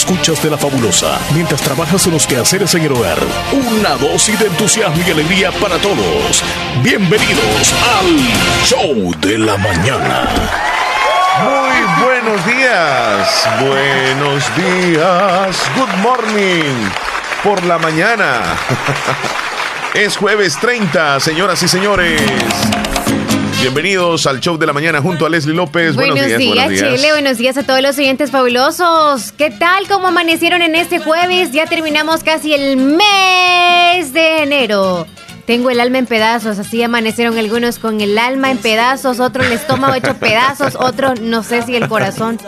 escuchas de la fabulosa mientras trabajas en los quehaceres en el hogar. Una dosis de entusiasmo y alegría para todos. Bienvenidos al Show de la Mañana. Muy buenos días, buenos días, good morning por la mañana. Es jueves 30, señoras y señores. Bienvenidos al show de la mañana junto a Leslie López. Buenos, días, buenos días, Chile. Buenos días a todos los oyentes fabulosos. ¿Qué tal? ¿Cómo amanecieron en este jueves? Ya terminamos casi el mes de enero. Tengo el alma en pedazos, así amanecieron algunos con el alma en pedazos, otros el estómago hecho pedazos, otros no sé si el corazón.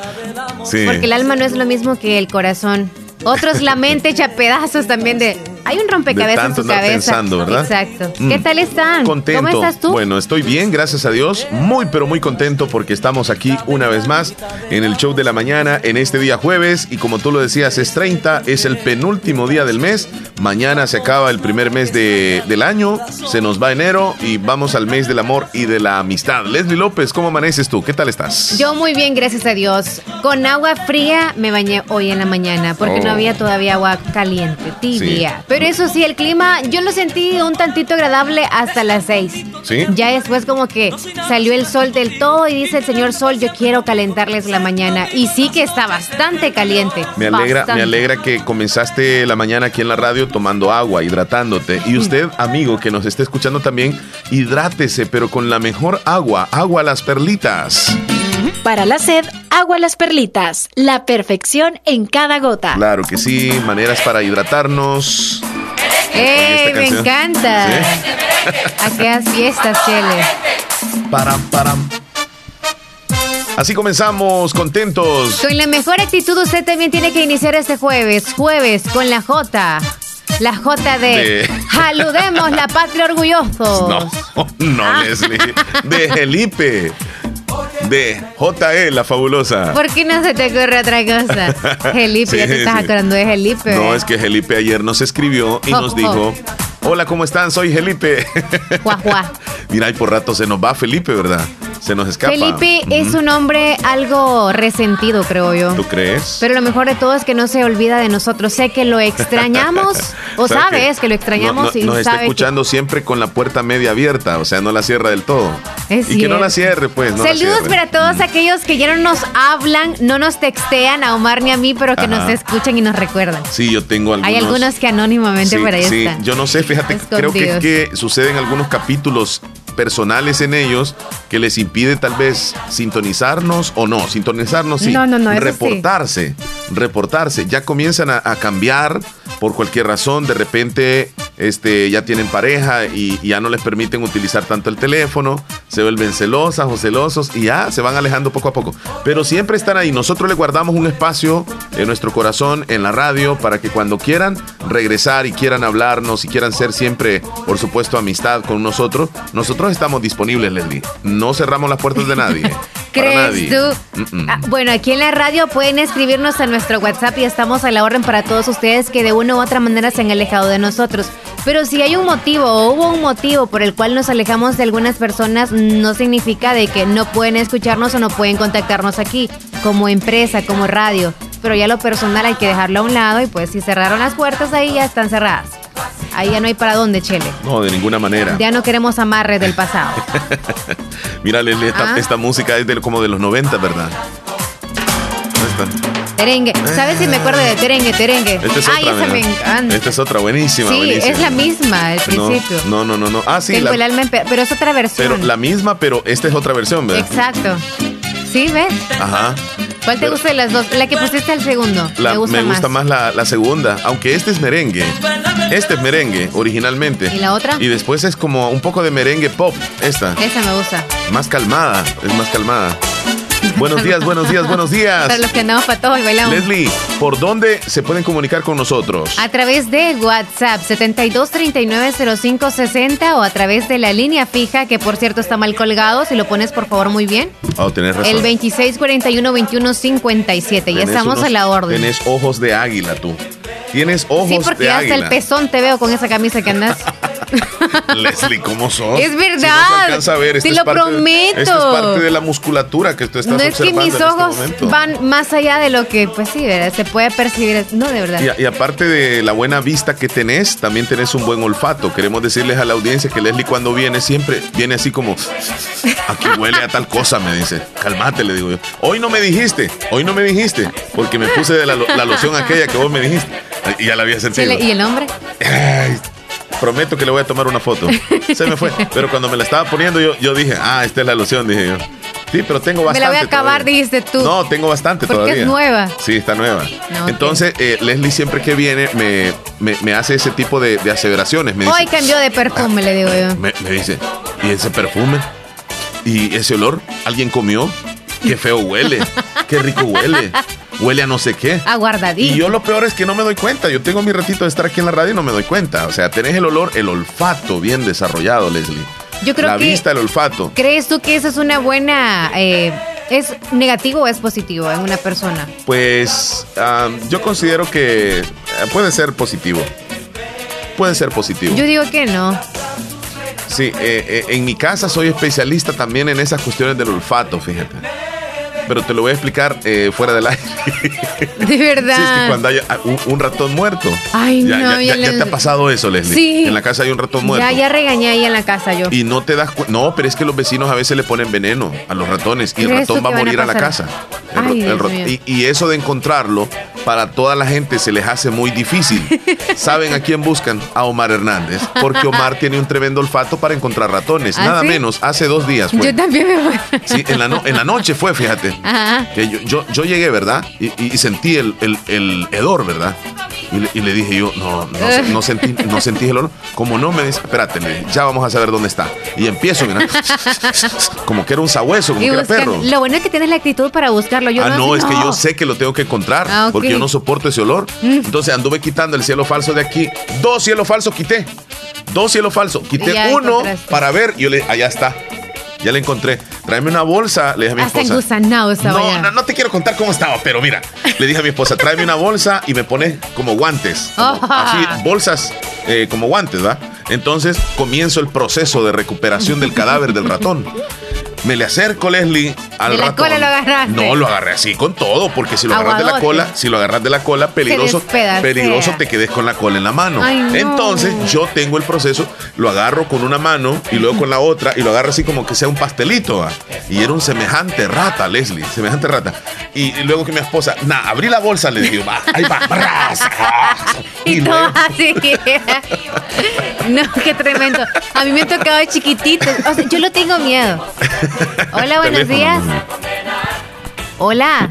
Sí. Porque el alma no es lo mismo que el corazón. Otros la mente hecha pedazos también de hay un rompecabezas en su cabeza. Pensando, ¿verdad? Exacto. ¿Qué mm. tal están? Contento. ¿Cómo estás tú? Bueno, estoy bien, gracias a Dios. Muy, pero muy contento porque estamos aquí una vez más en el show de la mañana en este día jueves. Y como tú lo decías, es 30, es el penúltimo día del mes. Mañana se acaba el primer mes de, del año. Se nos va enero y vamos al mes del amor y de la amistad. Leslie López, ¿cómo amaneces tú? ¿Qué tal estás? Yo muy bien, gracias a Dios. Con agua fría me bañé hoy en la mañana porque no oh. había todavía agua caliente, tibia. Pero eso sí, el clima, yo lo sentí un tantito agradable hasta las seis. Sí. Ya después como que salió el sol del todo y dice el señor sol, yo quiero calentarles la mañana. Y sí que está bastante caliente. Me alegra, me alegra que comenzaste la mañana aquí en la radio tomando agua, hidratándote. Y usted, amigo, que nos esté escuchando también, hidrátese, pero con la mejor agua, agua a las perlitas. Para la sed, agua las perlitas, la perfección en cada gota. Claro que sí, maneras para hidratarnos. ¡Eh! Me encanta. ¿Sí? A fiestas, Chele. Param, param. Así comenzamos, contentos. Con la mejor actitud usted también tiene que iniciar este jueves. Jueves con la J. La J de, Saludemos la patria orgulloso. No, no, ah. Leslie. De Felipe de JE, la fabulosa. ¿Por qué no se te ocurre otra cosa? Felipe, ya te estás acordando de Felipe. No, es que Felipe ayer nos escribió y nos dijo, hola, ¿cómo están? Soy Felipe. Mira, y por rato se nos va Felipe, ¿verdad? se nos escapa. Felipe es un hombre algo resentido, creo yo. ¿Tú crees? Pero lo mejor de todo es que no se olvida de nosotros. Sé que lo extrañamos, o sabes que, lo extrañamos y nos está escuchando siempre con la puerta media abierta, o sea, no la cierra del todo. y que no la cierre, pues. Saludos para todos aquellos que ya no nos hablan, no nos textean a Omar ni a mí, pero que nos escuchan y nos recuerdan. Sí, yo tengo algunos. Hay algunos que anónimamente por ahí sí. Yo no sé, fíjate, creo que es que suceden algunos capítulos personales en ellos que les impide tal vez sintonizarnos o no, sintonizarnos sí, reportarse, reportarse, ya comienzan a, cambiar por cualquier razón, de repente este, ya tienen pareja y, ya no les permiten utilizar tanto el teléfono, se vuelven celosas o celosos y ya se van alejando poco a poco, pero siempre están ahí, nosotros les guardamos un espacio en nuestro corazón, en la radio, para que cuando quieran regresar y quieran hablarnos y quieran ser siempre, por supuesto, amistad con nosotros, nosotros estamos disponibles, Leslie. No cerramos las puertas de nadie. ¿Crees tú? Ah, bueno, aquí en la radio pueden escribirnos a nuestro WhatsApp y estamos a la orden para todos ustedes que de una u otra manera se han alejado de nosotros. Pero si hay un motivo o hubo un motivo por el cual nos alejamos de algunas personas, no significa de que no pueden escucharnos o no pueden contactarnos aquí, como empresa, como radio. Pero ya lo personal hay que dejarlo a un lado y pues si cerraron las puertas ahí ya están cerradas. Ahí ya no hay para dónde, Chele. No, de ninguna manera. Ya no queremos amarres del pasado. Mira, esta, ah. esta, música es de, como de los 90, ¿verdad? Terengue. ¿Sabes si me acuerdo de Terengue, Terengue? Esta es Ay, esa me encanta. Esta es otra, buenísima, sí, es la misma al principio. No, no, no, no. Ah, sí. Tengo el alma en pero es otra versión. Pero la misma, pero esta es otra versión, ¿verdad? Exacto. ¿Sí, ves? Ajá. ¿Cuál te gusta de las dos? La que pusiste al segundo. me gusta, más. la, segunda, aunque este es merengue. Este es merengue originalmente. ¿Y la otra? Y después es como un poco de merengue pop, esta. Esa me gusta. Más calmada, es más calmada. Buenos días, buenos días, buenos días. Para los que andamos para todos y bailamos. Leslie, ¿por dónde se pueden comunicar con nosotros? A través de WhatsApp 72390560 o a través de la línea fija, que por cierto está mal colgado, si lo pones por favor muy bien. Oh, tenés razón. El 26412157. Ya estamos a la orden. Tenés ojos de águila tú. Tienes ojos de águila. Sí, porque hasta el pezón te veo con esa camisa que andas. Leslie, ¿cómo sos? Es verdad. Si no ver, te lo prometo. esto es parte de la musculatura que tú estás No es que mis este ojos van más allá de lo que, pues sí, se puede percibir. No, de verdad. Y, aparte de la buena vista que tenés, también tenés un buen olfato. Queremos decirles a la audiencia que Leslie cuando viene siempre viene así como, aquí huele a tal cosa, me dice. Calmate, le digo yo. Hoy no me dijiste, hoy no me dijiste, porque me puse de la, loción aquella que vos me dijiste. Y ya la había sentido. ¿Y el nombre? prometo que le voy a tomar una foto. Se me fue. Pero cuando me la estaba poniendo, yo, yo dije, ah, esta es la loción, dije yo. Sí, pero tengo bastante. Me la voy a acabar, dijiste tú. No, tengo bastante Porque todavía. es nueva. Sí, está nueva. Entonces, eh, Leslie siempre que viene me, me, hace ese tipo de, aseveraciones. Me Hoy cambió de perfume, le digo yo. Me, me dice, ¿y ese perfume? ¿Y ese olor? ¿Alguien comió? Qué feo huele. Qué rico huele huele a no sé qué. Aguardadito. Y yo lo peor es que no me doy cuenta. Yo tengo mi ratito de estar aquí en la radio y no me doy cuenta. O sea, tenés el olor, el olfato bien desarrollado, Leslie. Yo creo la vista, el olfato. ¿Crees tú que eso es una buena... Eh, ¿Es negativo o es positivo en una persona? Pues yo considero que eh, puede ser positivo. Puede ser positivo. Yo digo que no. Sí, eh, en mi casa soy especialista también en esas cuestiones del olfato, fíjate pero te lo voy a explicar eh, fuera del aire. De verdad. Sí, es que cuando hay un, ratón muerto. Ay, ya, no, ya, ya, te ha pasado eso, Leslie. Sí. En la casa hay un ratón muerto. Ya, ya regañé ahí en la casa yo. Y no te das No, pero es que los vecinos a veces le ponen veneno a los ratones y el ratón va a morir a, la casa. y, eso de encontrarlo para toda la gente se les hace muy difícil. ¿Saben a quién buscan? A Omar Hernández. Porque Omar tiene un tremendo olfato para encontrar ratones. ¿Ah, Nada menos, hace dos días fue. Yo también me voy. Sí, en la, en la noche fue, fíjate. Que yo, yo, llegué, ¿verdad? Y, sentí el, el, hedor, ¿verdad? Y le, dije yo, no, no, sentí, no sentí el olor. Como no, me dice, espérate, ya vamos a saber dónde está. Y empiezo, mira, como que era un sabueso, como que era perro. Lo bueno es que tienes la actitud para buscarlo. Yo ah, no, es que yo sé que lo tengo que encontrar, ah, porque yo no soporto ese olor. Mm. Entonces anduve quitando el cielo falso de aquí. Dos cielos falsos quité. Dos cielos falsos. Quité uno para ver y yo le, allá está. Ya le encontré. Tráeme una bolsa, le dije a mi esposa. no, no, no, te quiero contar cómo estaba, pero mira, le dije a mi esposa, tráeme una bolsa y me pone como guantes. así, bolsas eh, como guantes, ¿va? Entonces comienzo el proceso de recuperación del cadáver del ratón. Me le acerco, Leslie, al ¿De la cola lo agarraste? No, lo agarré así con todo, porque si lo agarras de la cola, si lo agarras de la cola, peligroso, peligroso te quedes con la cola en la mano. Entonces, yo tengo el proceso, lo agarro con una mano y luego con la otra y lo agarro así como que sea un pastelito. Y era un semejante rata, Leslie, semejante rata. Y, luego que mi esposa, nah, abrí la bolsa, le dije, va, ahí va, y, y así. no, qué tremendo. A mí me de chiquitito. O sea, yo lo tengo miedo. Hola, buenos días. Hola.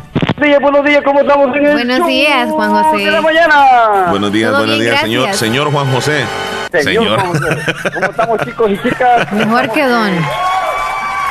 buenos días, ¿cómo estamos en el Buenos días, Juan José. De la mañana. Buenos días, buenos días, señor, señor Juan José. Señor, Juan José. ¿Cómo estamos, chicos y chicas? Mejor que don.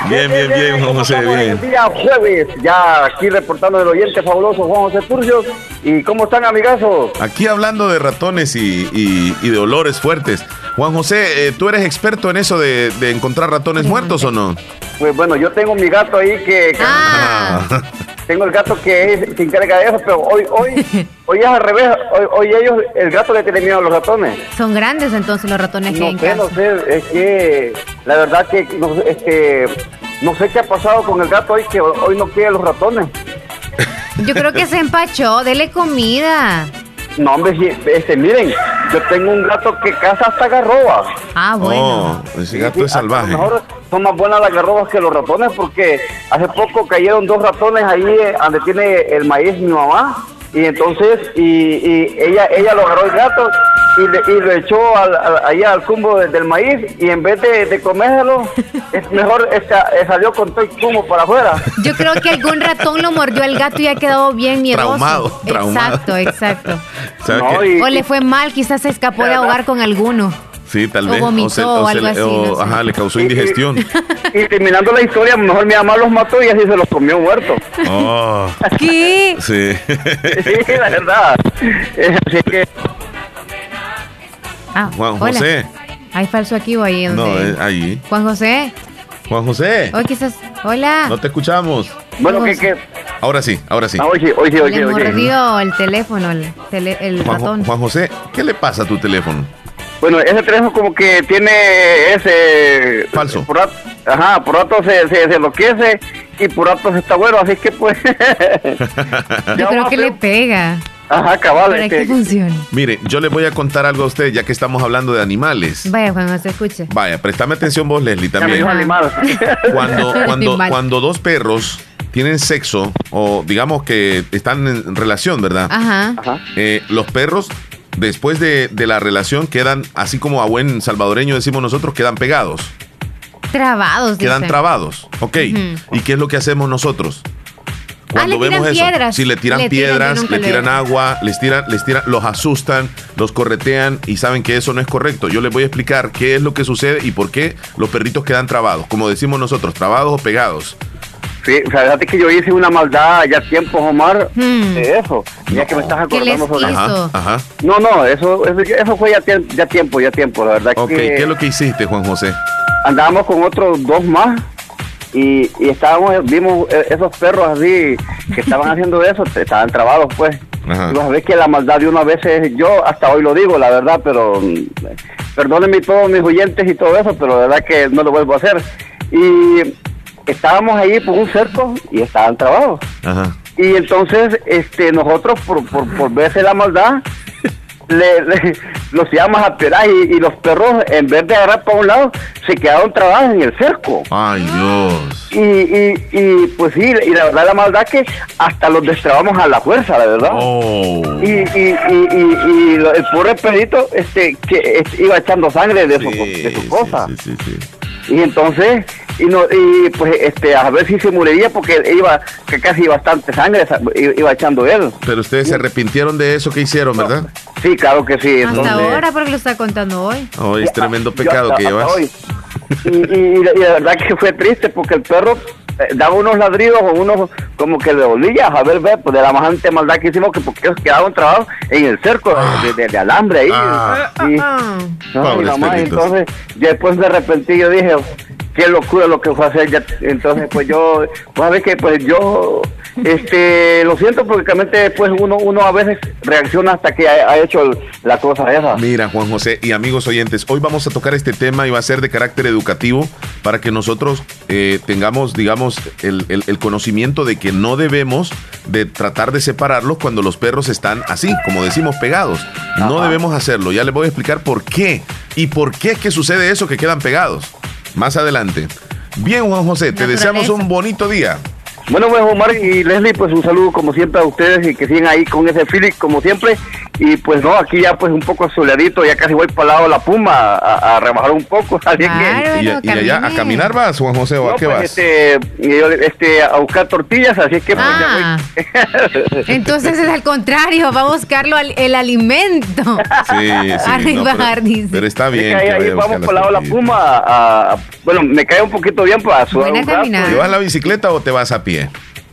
Bien, bien, bien, Juan José, bien. día jueves, ya aquí reportando del oyente fabuloso Juan José Turcios. ¿Y cómo están, amigazos? Aquí hablando de ratones y, y, de olores fuertes. Juan José, eh, ¿tú eres experto en eso de, de encontrar ratones muertos o no? Pues bueno, yo tengo mi gato ahí que... Ah. Tengo el gato que se encarga de eso, pero hoy hoy hoy es al revés. Hoy, ellos, el gato le tiene miedo a los ratones. Son grandes entonces los ratones que no sé, No sé, es que la verdad que no, es que no sé qué ha pasado con el gato hoy que hoy no quiere los ratones. Yo creo que se empachó, dele comida. No, hombre, este, miren, yo tengo un gato que caza hasta garrobas. Ah, bueno. Oh, ese gato es salvaje. mejor son más buenas las garrobas que los ratones porque hace poco cayeron dos ratones ahí eh, donde tiene el maíz mi mamá y entonces y, y ella ella lo agarró el gato y, y lo echó al, ahí al cumbo del maíz y en vez de, de comérselo es mejor esta, eh, salió con todo el cumbo para afuera. Yo creo que algún ratón lo mordió al gato y ha quedado bien miedoso. Traumado, traumado. exacto exacto. O le fue mal quizás se escapó de ahogar con alguno Sí, tal vez. O vomitó o, algo así. Ajá, le causó indigestión. Y, terminando la historia, mejor mi mamá los mató y así se los comió muertos. Oh. ¿Qué? Sí. sí, la verdad. Así que. Ah, Juan José. ¿Hay falso aquí o ahí? Donde... No, es ahí. Juan José. Juan José. Hoy quizás. Hola. No te escuchamos. Bueno, ¿qué, qué? Ahora sí, ahora sí. Ah, oye, oye, oye. Le mordió el teléfono, el, el Juan, ratón. Juan José, ¿qué le pasa a tu teléfono? Bueno, ese trejo como que tiene ese... Falso. Por, ajá, por rato se, se, se enloquece y por rato está bueno, así que pues... Yo creo que le pega. Ajá, cabal. Para que funcione. Mire, yo le voy a contar algo a usted, ya que estamos hablando de animales. Vaya, cuando se escuche. Vaya, préstame atención vos, Leslie, también. Cuando, cuando, cuando dos perros tienen sexo, o digamos que están en relación, ¿verdad? Ajá. Eh, los perros después de, la relación quedan, así como a buen salvadoreño decimos nosotros, quedan pegados. Trabados. Quedan trabados, ok. ¿Y qué es lo que hacemos nosotros? Ah, Cuando vemos eso, piedras. si le tiran piedras, le tiran agua, les tiran, les tiran, los asustan, los corretean y saben que eso no es correcto. Yo les voy a explicar qué es lo que sucede y por qué los perritos quedan trabados, como decimos nosotros, trabados o pegados. Sí, o sea, fíjate que yo hice una maldad ya tiempo, Omar, hmm. de eso. Ya que me estás acordando sobre eso. Ajá, No, no, eso, eso fue ya, ya tiempo, ya tiempo, la verdad. Ok, ¿qué es lo que hiciste, Juan José? Andábamos con otros dos más y, y estábamos, vimos e, esos perros así que estaban haciendo eso, estaban trabados pues. Ajá. Y que la maldad de una vez es, yo hasta hoy lo digo, la verdad, pero mm, perdónenme todos mis oyentes y todo eso, pero la verdad que no lo vuelvo a hacer. Y estábamos ahí por un cerco y estaban trabados. Y entonces este nosotros por, por, por verse la maldad le, los íbamos a pegar y, los perros en vez de agarrar para un lado se quedaron trabados en el cerco. Ay Dios. Y, y, y pues sí, y la verdad la maldad que hasta los destrabamos a la fuerza, la verdad. Oh. Y, y, y, el pobre perrito este que iba echando sangre de, su, de su cosa. y entonces y no y pues este a ver si se moriría porque iba que casi bastante sangre iba echando él. Pero ustedes se arrepintieron de eso que hicieron verdad sí claro que sí hasta ahora porque lo está contando hoy. Hoy es tremendo pecado que llevas. y, y, la verdad que fue triste porque el perro eh, daba unos ladridos o unos como que le dolía a ver, ver pues de la majante maldad que hicimos que porque quedaban trabados en el cerco de, de, alambre ahí. Ah. y, no, entonces después de repente yo dije qué locura lo que fue hacer ya entonces pues yo pues a que pues yo este lo siento porque realmente después uno uno a veces reacciona hasta que ha, hecho la cosa esa. Mira Juan José y amigos oyentes hoy vamos a tocar este tema y va a ser de carácter educativo para que nosotros eh, tengamos digamos el, el, conocimiento de que no debemos de tratar de separarlos cuando los perros están así como decimos pegados. No debemos hacerlo. Ya les voy a explicar por qué y por qué es que sucede eso que quedan pegados más adelante. Bien, Juan José, te deseamos un bonito día. Bueno, pues Omar y Leslie, pues un saludo como siempre a ustedes y que sigan ahí con ese feeling como siempre. Y pues no, aquí ya pues un poco soleadito, ya casi voy para el lado de la Puma a, rebajar un poco. Así que, y, allá a caminar vas, Juan José, o a qué pues, vas? Este, este, a buscar tortillas, así que pues, ah, Entonces es al contrario, va a buscarlo el alimento. Sí, sí. A rebajar, dice. Pero está bien. ahí, vamos para el lado de la Puma. A, bueno, me cae un poquito bien para sudar un rato. ¿Te vas a la bicicleta o te vas a pie?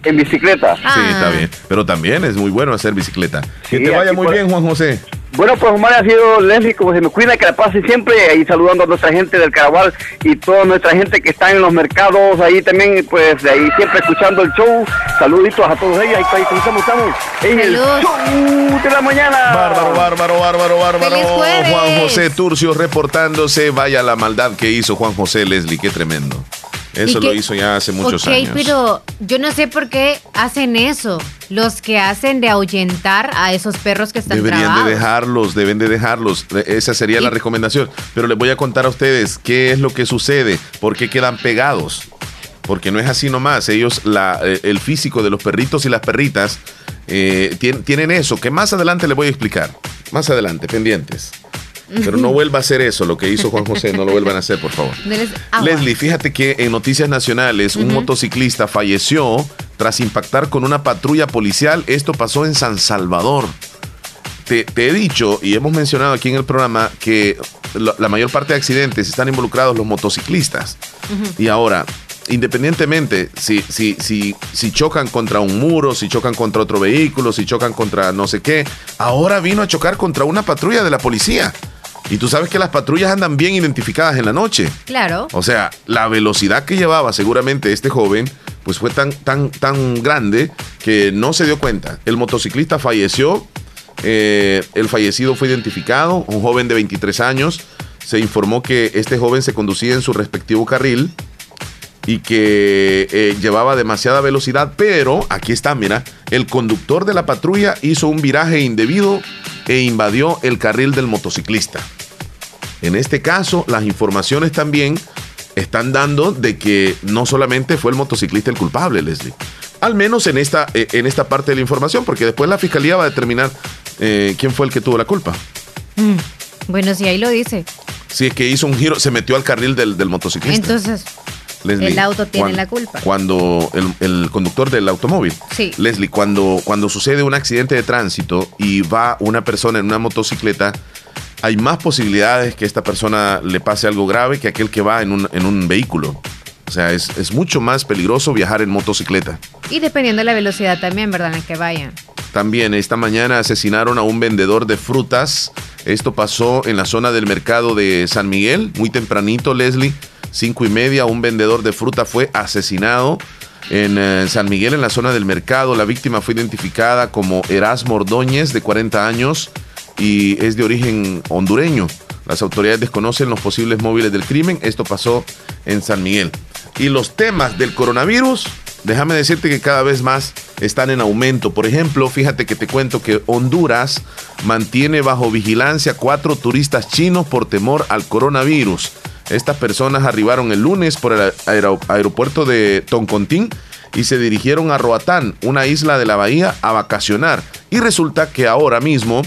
En bicicleta. Sí, está ah. bien. Pero también es muy bueno hacer bicicleta. Que te vaya muy bien, Juan José. Bueno, pues Omar ha sido Leslie, como se me cuida, que la pase siempre, ahí saludando a nuestra gente del Caraval y toda nuestra gente que está en los mercados, ahí también, pues ahí siempre escuchando el show. Saluditos a todos ellos, ahí, ahí estamos, estamos en el show de la mañana. Bárbaro, bárbaro, bárbaro, bárbaro. Juan José Turcio reportándose, vaya la maldad que hizo Juan José Leslie, qué tremendo. Eso lo hizo ya hace muchos okay, años. pero yo no sé por qué hacen eso. Los que hacen de ahuyentar a esos perros que están Deberían de dejarlos, deben de dejarlos. Esa sería la recomendación. Pero les voy a contar a ustedes qué es lo que sucede, por qué quedan pegados. Porque no es así nomás. Ellos, la, eh, el físico de los perritos y las perritas eh, tienen eso, que más adelante les voy a explicar. Más adelante, pendientes. Pero no vuelva a hacer eso, lo que hizo Juan José, no lo vuelvan a hacer, por favor. Leslie, fíjate que en Noticias Nacionales un motociclista falleció tras impactar con una patrulla policial. Esto pasó en San Salvador. Te, he dicho y hemos mencionado aquí en el programa que la, mayor parte de accidentes están involucrados los motociclistas. Y ahora, independientemente si, si, si, si chocan contra un muro, si chocan contra otro vehículo, si chocan contra no sé qué, ahora vino a chocar contra una patrulla de la policía. Y tú sabes que las patrullas andan bien identificadas en la noche. Claro. O sea, la velocidad que llevaba seguramente este joven, pues fue tan, tan, tan grande que no se dio cuenta. El motociclista falleció Eh, el fallecido fue identificado, un joven de 23 años. Se informó que este joven se conducía en su respectivo carril y que eh, llevaba demasiada velocidad, pero aquí está, mira, el conductor de la patrulla hizo un viraje indebido e invadió el carril del motociclista. En este caso, las informaciones también están dando de que no solamente fue el motociclista el culpable, Leslie. Al menos en esta, eh, en esta parte de la información, porque después la fiscalía va a determinar eh, quién fue el que tuvo la culpa. Mm, bueno, si ahí lo dice. Si es que hizo un giro, se metió al carril del, del motociclista. Entonces, el auto tiene la culpa. Cuando el, conductor del automóvil. Sí. Leslie, cuando, cuando sucede un accidente de tránsito y va una persona en una motocicleta, hay más posibilidades que esta persona le pase algo grave que aquel que va en un, en un vehículo. O sea, es, es, mucho más peligroso viajar en motocicleta. Y dependiendo de la velocidad también, ¿verdad? En que vayan. También esta mañana asesinaron a un vendedor de frutas. Esto pasó en la zona del mercado de San Miguel, muy tempranito, Leslie cinco y media, un vendedor de fruta fue asesinado en eh, San Miguel, en la zona del mercado. La víctima fue identificada como Erasmo Ordóñez, de 40 años, y es de origen hondureño. Las autoridades desconocen los posibles móviles del crimen. Esto pasó en San Miguel. Y los temas del coronavirus, déjame decirte que cada vez más están en aumento. Por ejemplo, fíjate que te cuento que Honduras mantiene bajo vigilancia cuatro turistas chinos por temor al coronavirus. Estas personas arribaron el lunes por el aeropuerto de Toncontín y se dirigieron a Roatán, una isla de la bahía, a vacacionar. Y resulta que ahora mismo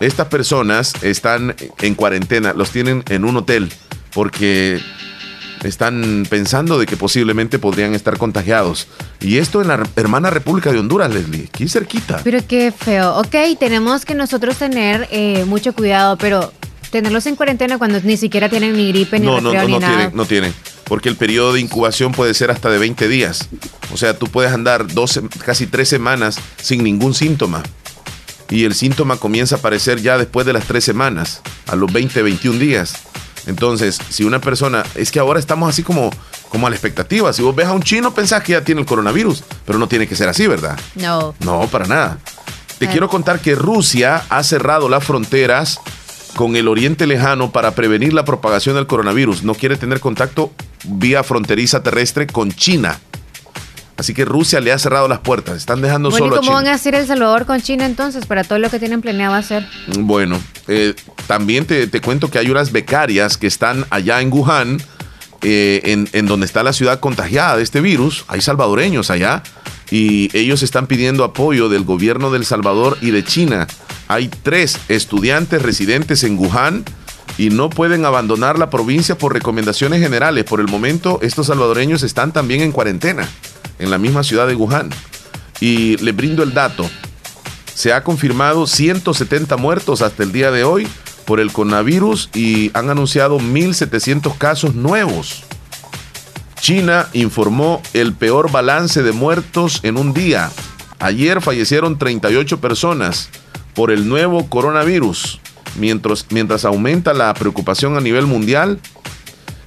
estas personas están en cuarentena, los tienen en un hotel porque están pensando de que posiblemente podrían estar contagiados. Y esto en la hermana República de Honduras, Leslie, aquí cerquita. Pero qué feo. Ok, tenemos que nosotros tener eh, mucho cuidado, pero tenerlos en cuarentena cuando ni siquiera tienen ni gripe ni no, no, no, ni no nada. Tienen, no tienen, porque el periodo de incubación puede ser hasta de 20 días. O sea, tú puedes andar dos, casi tres semanas sin ningún síntoma. Y el síntoma comienza a aparecer ya después de las tres semanas, a los 20, 21 días. Entonces, si una persona, es que ahora estamos así como, como a la expectativa. Si vos ves a un chino, pensás que ya tiene el coronavirus, pero no tiene que ser así, ¿verdad? No. No, para nada. Te quiero contar que Rusia ha cerrado las fronteras con el Oriente Lejano para prevenir la propagación del coronavirus. No quiere tener contacto vía fronteriza terrestre con China. Así que Rusia le ha cerrado las puertas. Están dejando solo ¿y cómo van a hacer El Salvador con China entonces para todo lo que tienen planeado hacer? Bueno, eh, también te, cuento que hay unas becarias que están allá en Wuhan, eh, en, en donde está la ciudad contagiada de este virus. Hay salvadoreños allá y ellos están pidiendo apoyo del gobierno del Salvador y de China hay tres estudiantes residentes en Wuhan y no pueden abandonar la provincia por recomendaciones generales. Por el momento, estos salvadoreños están también en cuarentena en la misma ciudad de Wuhan. Y le brindo el dato. Se ha confirmado 170 muertos hasta el día de hoy por el coronavirus y han anunciado 1.700 casos nuevos. China informó el peor balance de muertos en un día. Ayer fallecieron 38 personas por el nuevo coronavirus, mientras, mientras aumenta la preocupación a nivel mundial,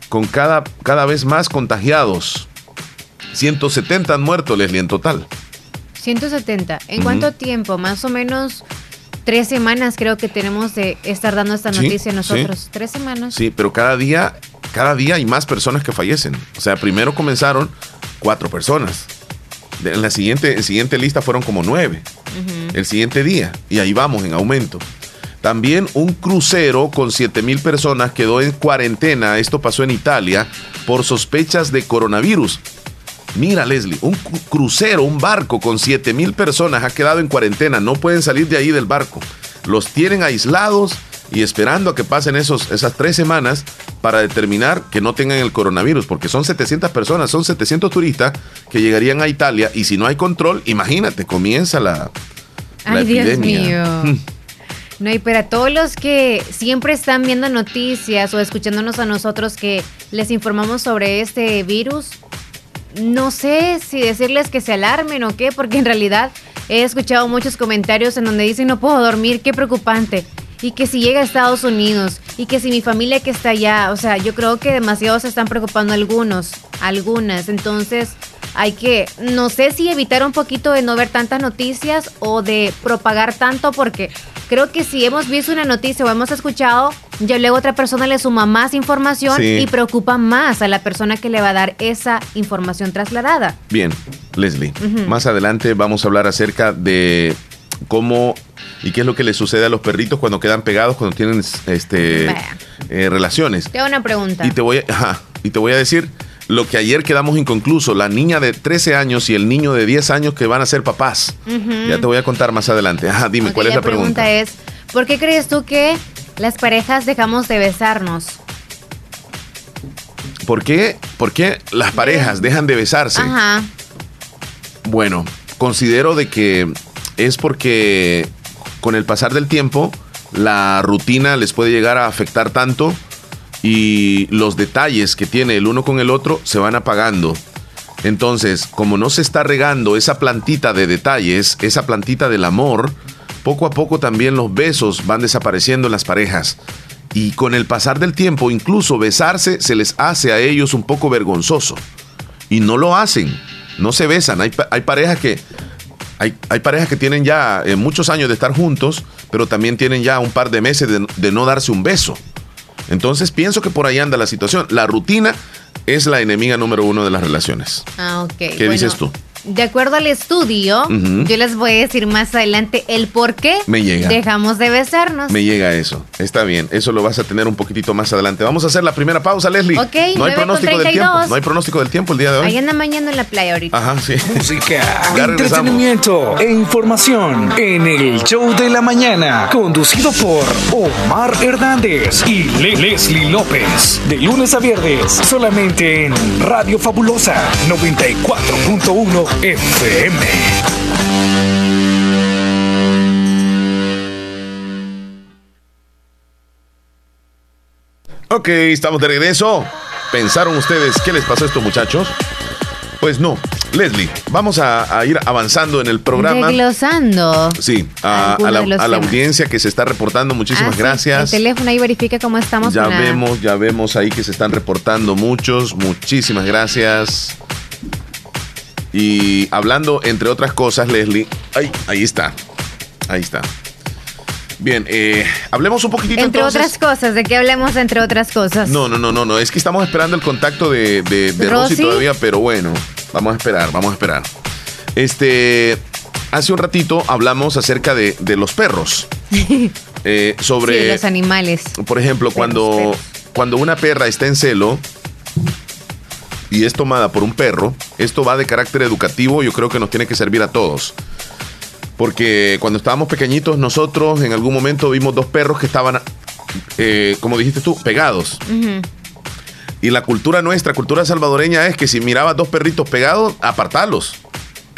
con cada, cada vez más contagiados. 170 han muerto, Leslie, en total. 170. ¿En cuánto tiempo? Más o menos tres semanas creo que tenemos de estar dando esta noticia nosotros. Tres semanas. Sí, pero cada día, cada día hay más personas que fallecen. O sea, primero comenzaron cuatro personas. En la siguiente, siguiente lista fueron como nueve. El siguiente día. Y ahí vamos en aumento. También un crucero con 7 mil personas quedó en cuarentena. Esto pasó en Italia por sospechas de coronavirus. Mira, Leslie, un crucero, un barco con 7 mil personas ha quedado en cuarentena. No pueden salir de ahí del barco. Los tienen aislados y esperando a que pasen esos, esas tres semanas para determinar que no tengan el coronavirus, porque son 700 personas, son 700 turistas que llegarían a Italia y si no hay control, imagínate, comienza la, Ay, Dios mío. Hmm. No, y para todos los que siempre están viendo noticias o escuchándonos a nosotros que les informamos sobre este virus, no sé si decirles que se alarmen o qué, porque en realidad he escuchado muchos comentarios en donde dicen no puedo dormir, qué preocupante y que si llega a Estados Unidos y que si mi familia que está allá, o sea, yo creo que demasiado se están preocupando algunos, algunas. Entonces, hay que, no sé si evitar un poquito de no ver tantas noticias o de propagar tanto, porque creo que si hemos visto una noticia o hemos escuchado, ya luego otra persona le suma más información y preocupa más a la persona que le va a dar esa información trasladada. Bien, Leslie, más adelante vamos a hablar acerca de cómo y qué es lo que le sucede a los perritos cuando quedan pegados, cuando tienen este eh, relaciones. Te una pregunta. Y te voy a, y te voy a decir lo que ayer quedamos inconcluso, la niña de 13 años y el niño de 10 años que van a ser papás. Ya te voy a contar más adelante. Ajá, dime, ¿cuál es la, la pregunta? es, ¿por qué crees tú que las parejas dejamos de besarnos? ¿Por qué, ¿Por qué las parejas dejan de besarse? Ajá. Bueno, considero de que es porque con el pasar del tiempo la rutina les puede llegar a afectar tanto y los detalles que tiene el uno con el otro se van apagando. Entonces, como no se está regando esa plantita de detalles, esa plantita del amor, poco a poco también los besos van desapareciendo en las parejas. Y con el pasar del tiempo, incluso besarse se les hace a ellos un poco vergonzoso. Y no lo hacen, no se besan. Hay, parejas que hay, parejas que tienen ya eh, muchos años de estar juntos, pero también tienen ya un par de meses de no darse un beso. Entonces pienso que por ahí anda la situación. La rutina es la enemiga número uno de las relaciones. Ah, ok. ¿Qué dices tú? De acuerdo al estudio, yo les voy a decir más adelante el por qué Me llega. dejamos de besarnos. Me llega eso. Está bien. Eso lo vas a tener un poquitito más adelante. Vamos a hacer la primera pausa, Leslie. Ok, no hay pronóstico del tiempo. No hay pronóstico del tiempo el día de hoy. Anda mañana en la playa ahorita. Ajá, sí. Música, entretenimiento e información en el show de la mañana. Conducido por Omar Hernández y Leslie López. De lunes a viernes, solamente en Radio Fabulosa 94.1 FM. Ok, estamos de regreso. ¿Pensaron ustedes qué les pasó a estos muchachos? Pues no. Leslie, vamos a, ir avanzando en el programa. Desglosando. Sí, a, la, audiencia que se está reportando. Muchísimas ah, gracias. el teléfono ahí verifica cómo estamos. Ya vemos, ya vemos ahí que se están reportando muchos. Muchísimas gracias. Y hablando, entre otras cosas, Leslie, ay, ahí está, ahí está. Bien, eh, hablemos un poquitito entre otras cosas, ¿de qué hablemos entre otras cosas? No, no, no, no, no, es que estamos esperando el contacto de, de, Rosy todavía, pero bueno, vamos a esperar, vamos a esperar. Este, hace un ratito hablamos acerca de, de los perros. eh, sobre los animales. Por ejemplo, cuando, cuando una perra está en celo, y es tomada por un perro, esto va de carácter educativo, yo creo que nos tiene que servir a todos. Porque cuando estábamos pequeñitos, nosotros en algún momento vimos dos perros que estaban, eh, como dijiste tú, pegados. Y la cultura nuestra, cultura salvadoreña, es que si mirabas dos perritos pegados, apartarlos.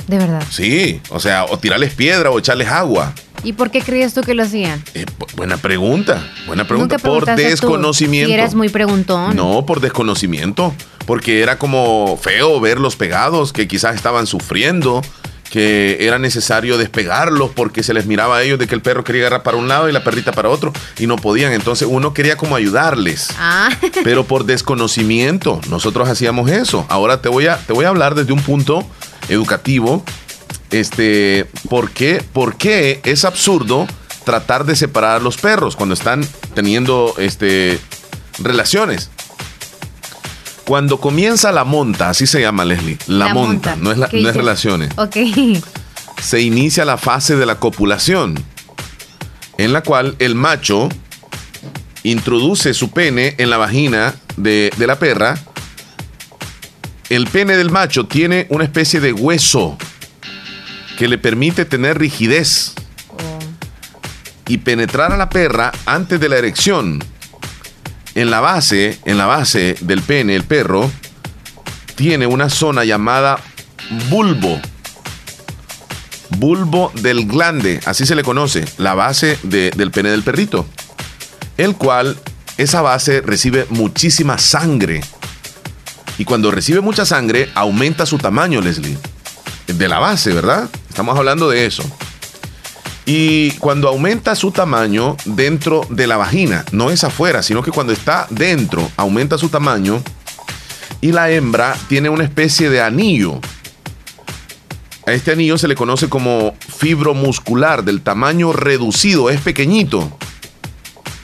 De verdad. Sí, o sea, o tirarles piedra o echarles agua. ¿Y por qué creías tú que lo hacían? Eh, buena pregunta, buena pregunta. Por desconocimiento. Si eres muy preguntón. No, por desconocimiento porque era como feo verlos pegados, que quizás estaban sufriendo, que era necesario despegarlos porque se les miraba a ellos de que el perro quería agarrar para un lado y la perrita para otro y no podían. Entonces uno quería como ayudarles, ah. pero por desconocimiento nosotros hacíamos eso. Ahora te voy a, te voy a hablar desde un punto educativo. Este, ¿por qué, ¿Por qué es absurdo tratar de separar a los perros cuando están teniendo este, relaciones? Cuando comienza la monta, así se llama Leslie, la, monta, no es, no es relaciones. Ok. Se inicia la fase de la copulación, en la cual el macho introduce su pene en la vagina de, la perra. El pene del macho tiene una especie de hueso que le permite tener rigidez y penetrar a la perra antes de la erección en la base, en la base del pene, el perro, tiene una zona llamada bulbo. Bulbo del glande, así se le conoce, la base del pene del perrito. El cual, esa base recibe muchísima sangre. Y cuando recibe mucha sangre, aumenta su tamaño, Leslie. De la base, ¿verdad? Estamos hablando de eso. Y cuando aumenta su tamaño dentro de la vagina, no es afuera, sino que cuando está dentro, aumenta su tamaño y la hembra tiene una especie de anillo a este anillo se le conoce como fibromuscular del tamaño reducido, es pequeñito,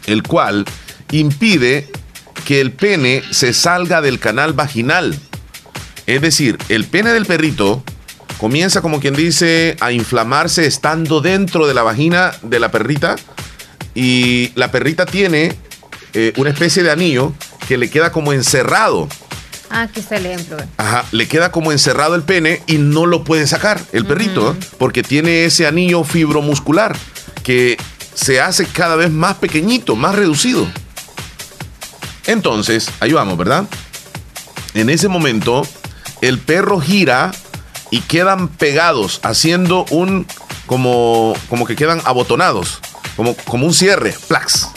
el cual impide que el pene se salga del canal vaginal. Es decir, el pene del perrito comienza como quien dice a inflamarse estando dentro de la vagina de la perrita y la perrita tiene eh, una especie de anillo que le queda como encerrado. Ah, aquí está el ejemplo. Ajá, le queda como encerrado el pene y no lo puede sacar el perrito, porque tiene ese anillo fibromuscular que se hace cada vez más pequeñito, más reducido. Entonces, ahí vamos, ¿verdad? En ese momento, el perro gira y quedan pegados, haciendo un, como, como que quedan abotonados, como, como un cierre, plax.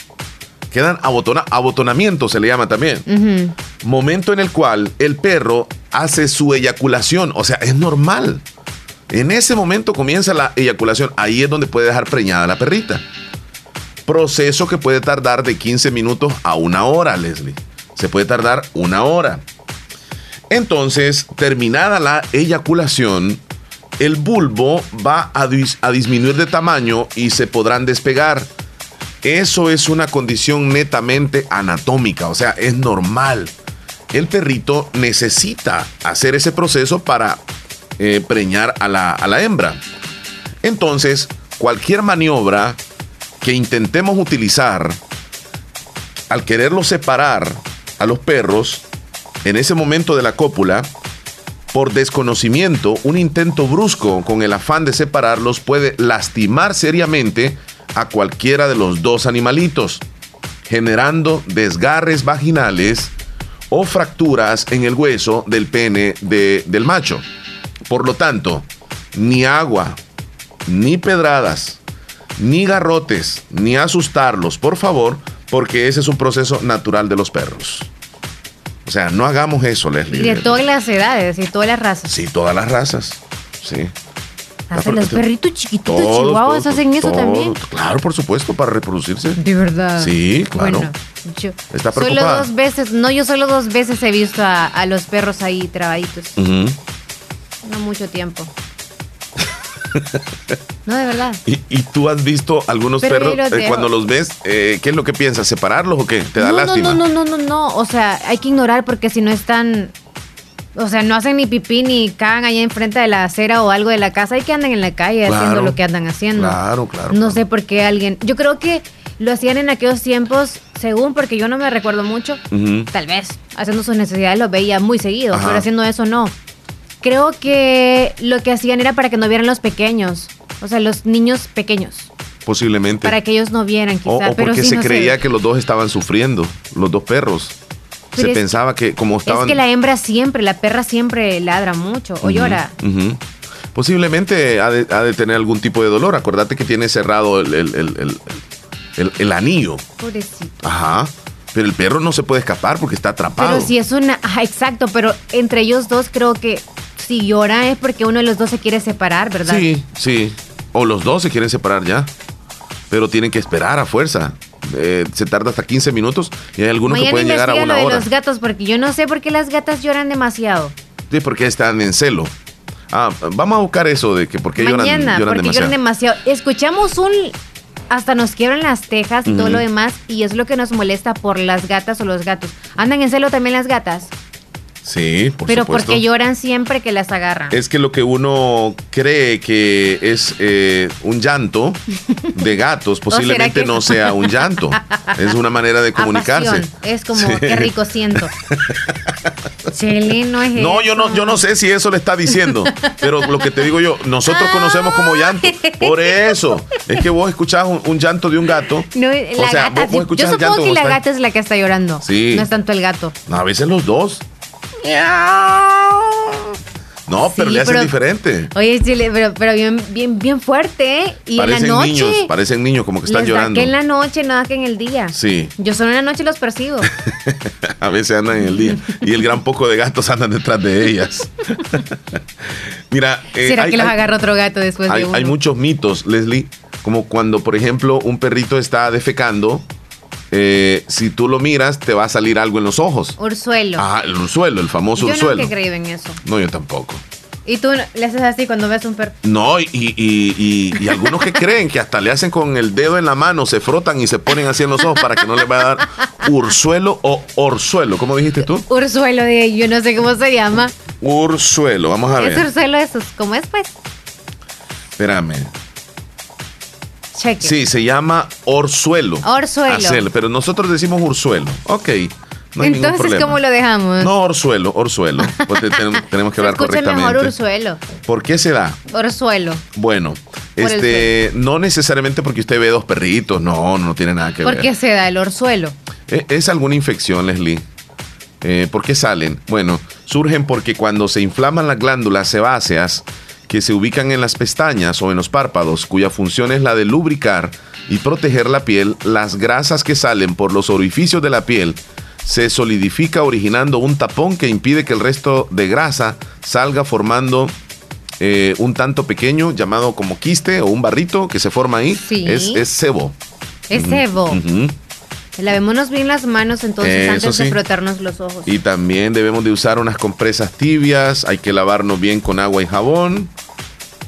Quedan abotona, abotonamiento, se le llama también. Momento en el cual el perro hace su eyaculación, o sea, es normal. En ese momento comienza la eyaculación, ahí es donde puede dejar preñada la perrita. Proceso que puede tardar de 15 minutos a una hora, Leslie. Se puede tardar una hora. Entonces, terminada la eyaculación, el bulbo va a, disminuir de tamaño y se podrán despegar. Eso es una condición netamente anatómica, o sea, es normal. El perrito necesita hacer ese proceso para eh, preñar a la, a la hembra. Entonces, cualquier maniobra que intentemos utilizar al quererlo separar a los perros en ese momento de la cópula, por desconocimiento, un intento brusco con el afán de separarlos puede lastimar seriamente a cualquiera de los dos animalitos, generando desgarres vaginales o fracturas en el hueso del pene del macho. Por lo tanto, ni agua, ni pedradas, ni garrotes, ni asustarlos, por favor, porque ese es un proceso natural de los perros. O sea, no hagamos eso, Leslie. De todas las edades y todas las razas. Sí, todas las razas. Sí. Hacen los perritos chiquititos chihuahuas hacen eso también. Claro, por supuesto, para reproducirse. De verdad. Sí, claro. Bueno, yo Está solo dos veces, no, yo solo dos veces he visto a, los perros ahí trabaditos. No mucho tiempo. No, de verdad. ¿Y, tú has visto algunos perros eh, cuando los ves? Eh, ¿Qué es lo que piensas? ¿Separarlos o qué? ¿Te da lástima? No, no, no, no, no. O sea, hay que ignorar porque si no están. O sea, no hacen ni pipí ni cagan allá enfrente de la acera o algo de la casa. Hay que andan en la calle haciendo lo que andan haciendo. Claro, claro. No sé por qué alguien. Yo creo que lo hacían en aquellos tiempos, según porque yo no me recuerdo mucho. Tal vez haciendo sus necesidades lo veía muy seguido, pero haciendo eso no. Creo que lo que hacían era para que no vieran los pequeños. O sea, los niños pequeños. Posiblemente. Para que ellos no vieran, quizá. O, porque se creía que los dos estaban sufriendo, los dos perros. se pensaba que como estaban... Es que la hembra siempre, la perra siempre ladra mucho o llora. Posiblemente ha de, tener algún tipo de dolor. Acuérdate que tiene cerrado el, el, anillo. Pobrecito. Ajá. Pero el perro no se puede escapar porque está atrapado. Pero si es una... exacto, pero entre ellos dos creo que si llora es porque uno de los dos se quiere separar, ¿verdad? Sí, sí. O los dos se quieren separar ya. Pero tienen que esperar a fuerza. Eh, se tarda hasta 15 minutos y hay algunos que pueden llegar a una lo de los gatos porque yo no sé por qué las gatas lloran demasiado. Sí, porque están en celo. Ah, vamos a buscar eso de que por qué lloran, lloran porque demasiado. lloran demasiado. Escuchamos un hasta nos quiebran las tejas y todo lo demás y es lo que nos molesta por las gatas o los gatos. ¿Andan en celo también las gatas? Sí, por Pero porque lloran siempre que las agarran. Es que lo que uno cree que es eh, un llanto de gatos, posiblemente no sea un llanto. Es una manera de comunicarse. Es como, qué rico siento. Chile, no es No, yo no, yo no sé si eso le está diciendo, pero lo que te digo yo, nosotros conocemos como llanto. Por eso, es que vos escuchás un, llanto de un gato. No, o sea, vos, yo supongo que la gata es la que está llorando. Sí. No es tanto el gato. a veces los dos. No, pero le hacen diferente. Oye, Chile, pero, pero bien, bien, bien fuerte, ¿eh? Y parecen en la noche. Niños, parecen niños, como que están llorando. que en la noche, nada que en el día. Sí. Yo solo en la noche los persigo. a veces andan en el día. Y el gran poco de gatos andan detrás de ellas. Mira. Eh, ¿Será que los agarra otro gato después de uno? Hay muchos mitos, Leslie. Como cuando, por ejemplo, un perrito está defecando eh, si tú lo miras, te va a salir algo en los ojos. Ursuelo. Ah, el ursuelo, el famoso ursuelo. Yo no he creído en eso. No, yo tampoco. Y tú le haces así cuando ves un perro. No, y, y, y, algunos que creen que hasta le hacen con el dedo en la mano, se frotan y se ponen así en los ojos para que no le vaya a dar ursuelo o orzuelo. ¿Cómo dijiste tú? Ursuelo, de, yo no sé cómo se llama. Ursuelo, vamos a ver. ¿Es ursuelo eso? ¿Cómo es pues? Espérame. Sí, se llama orzuelo. Orzuelo. pero nosotros decimos ursuelo. Ok. Entonces, ¿cómo lo dejamos? No, orzuelo, orzuelo. Pues tenemos, que hablar correctamente. mejor orzuelo. ¿Por qué se da? Orzuelo. Bueno, este, no necesariamente porque usted ve dos perritos, no, no tiene nada que ver. ¿Por qué se da el orzuelo? E, es, alguna infección, Leslie. Eh, ¿Por qué salen? Bueno, surgen porque cuando se inflaman las glándulas sebáceas que se ubican en las pestañas o en los párpados, cuya función es la de lubricar y proteger la piel, las grasas que salen por los orificios de la piel se solidifica originando un tapón que impide que el resto de grasa salga formando eh, un tanto pequeño llamado como quiste o un barrito que se forma ahí. Es, es sebo. Es sebo. Lavémonos bien las manos entonces antes de frotarnos los ojos. Y también debemos de usar unas compresas tibias, hay que lavarnos bien con agua y jabón.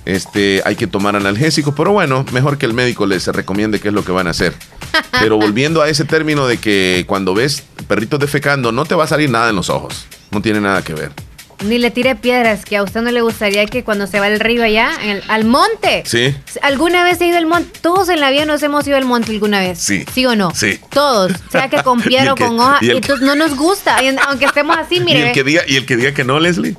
Este, hay que tomar analgésicos, pero bueno, mejor que el médico les recomiende qué es lo que van a hacer. Pero volviendo a ese término de que cuando ves perritos defecando, no te va a salir nada en los ojos. No tiene nada que ver. Ni le tire piedras, que a usted no le gustaría que cuando se va al río allá, al monte. Sí. ¿Alguna vez he ido al monte? Todos en la vida nos hemos ido al monte alguna vez. Sí. ¿Sí o no? Sí. Todos. Sea que con piedra o con hoja. Y, entonces no nos gusta. aunque estemos así, mire. ¿Y el que diga, y el que, diga que no, Leslie?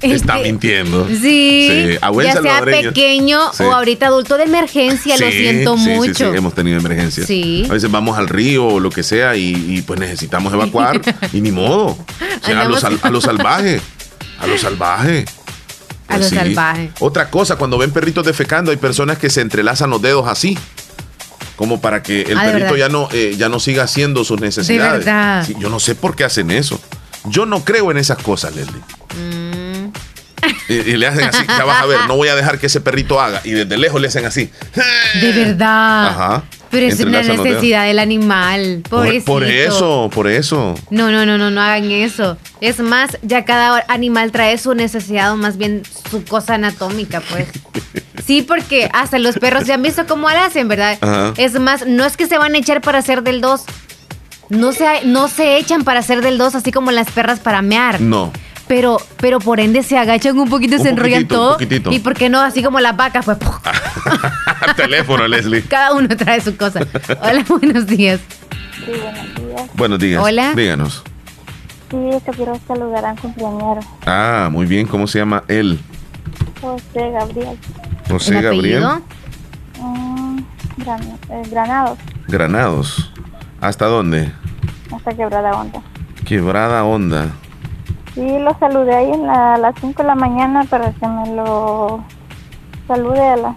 Está mintiendo. Sí. ya sea pequeño o ahorita adulto de emergencia, lo siento mucho. Sí, hemos tenido emergencias. Sí. A veces vamos al río o lo que sea y, pues necesitamos evacuar y ni modo. O sea, a lo, salvaje. A lo salvaje. a lo pues salvaje. Otra cosa, cuando ven perritos defecando, hay personas que se entrelazan los dedos así como para que el ah, perrito ya no, eh, ya no siga haciendo sus necesidades. yo no sé por qué hacen eso. Yo no creo en esas cosas, Leslie. Mm. Y, le hacen así, ya vas a ver, no voy a dejar que ese perrito haga. Y desde lejos le hacen así. De verdad. Ajá. Pero es una necesidad del animal. Por, por, eso, por eso. No, no, no, no, no hagan eso. Es más, ya cada animal trae su necesidad o más bien su cosa anatómica, pues. Sí, porque hasta los perros ya han visto cómo lo hacen, ¿verdad? Es más, no es que se van a echar para hacer del 2. No se, no se echan para hacer del 2 así como las perras para mear. No pero, pero por ende se agachan un poquito y se enrollan todo. Y por qué no, así como las vacas, pues. Teléfono, Leslie. Cada uno trae su cosa. Hola, buenos días. Sí, buenos días. Buenos días. Hola. Díganos. Sí, que quiero saludar a un cumpleañero. Ah, muy bien. ¿Cómo se llama él? José Gabriel. José Gabriel. Mm, eh, granados. Granados. ¿Hasta dónde? Hasta Quebrada Onda. Quebrada Onda. Sí, lo saludé ahí en a las 5 de la mañana para que me lo salude a las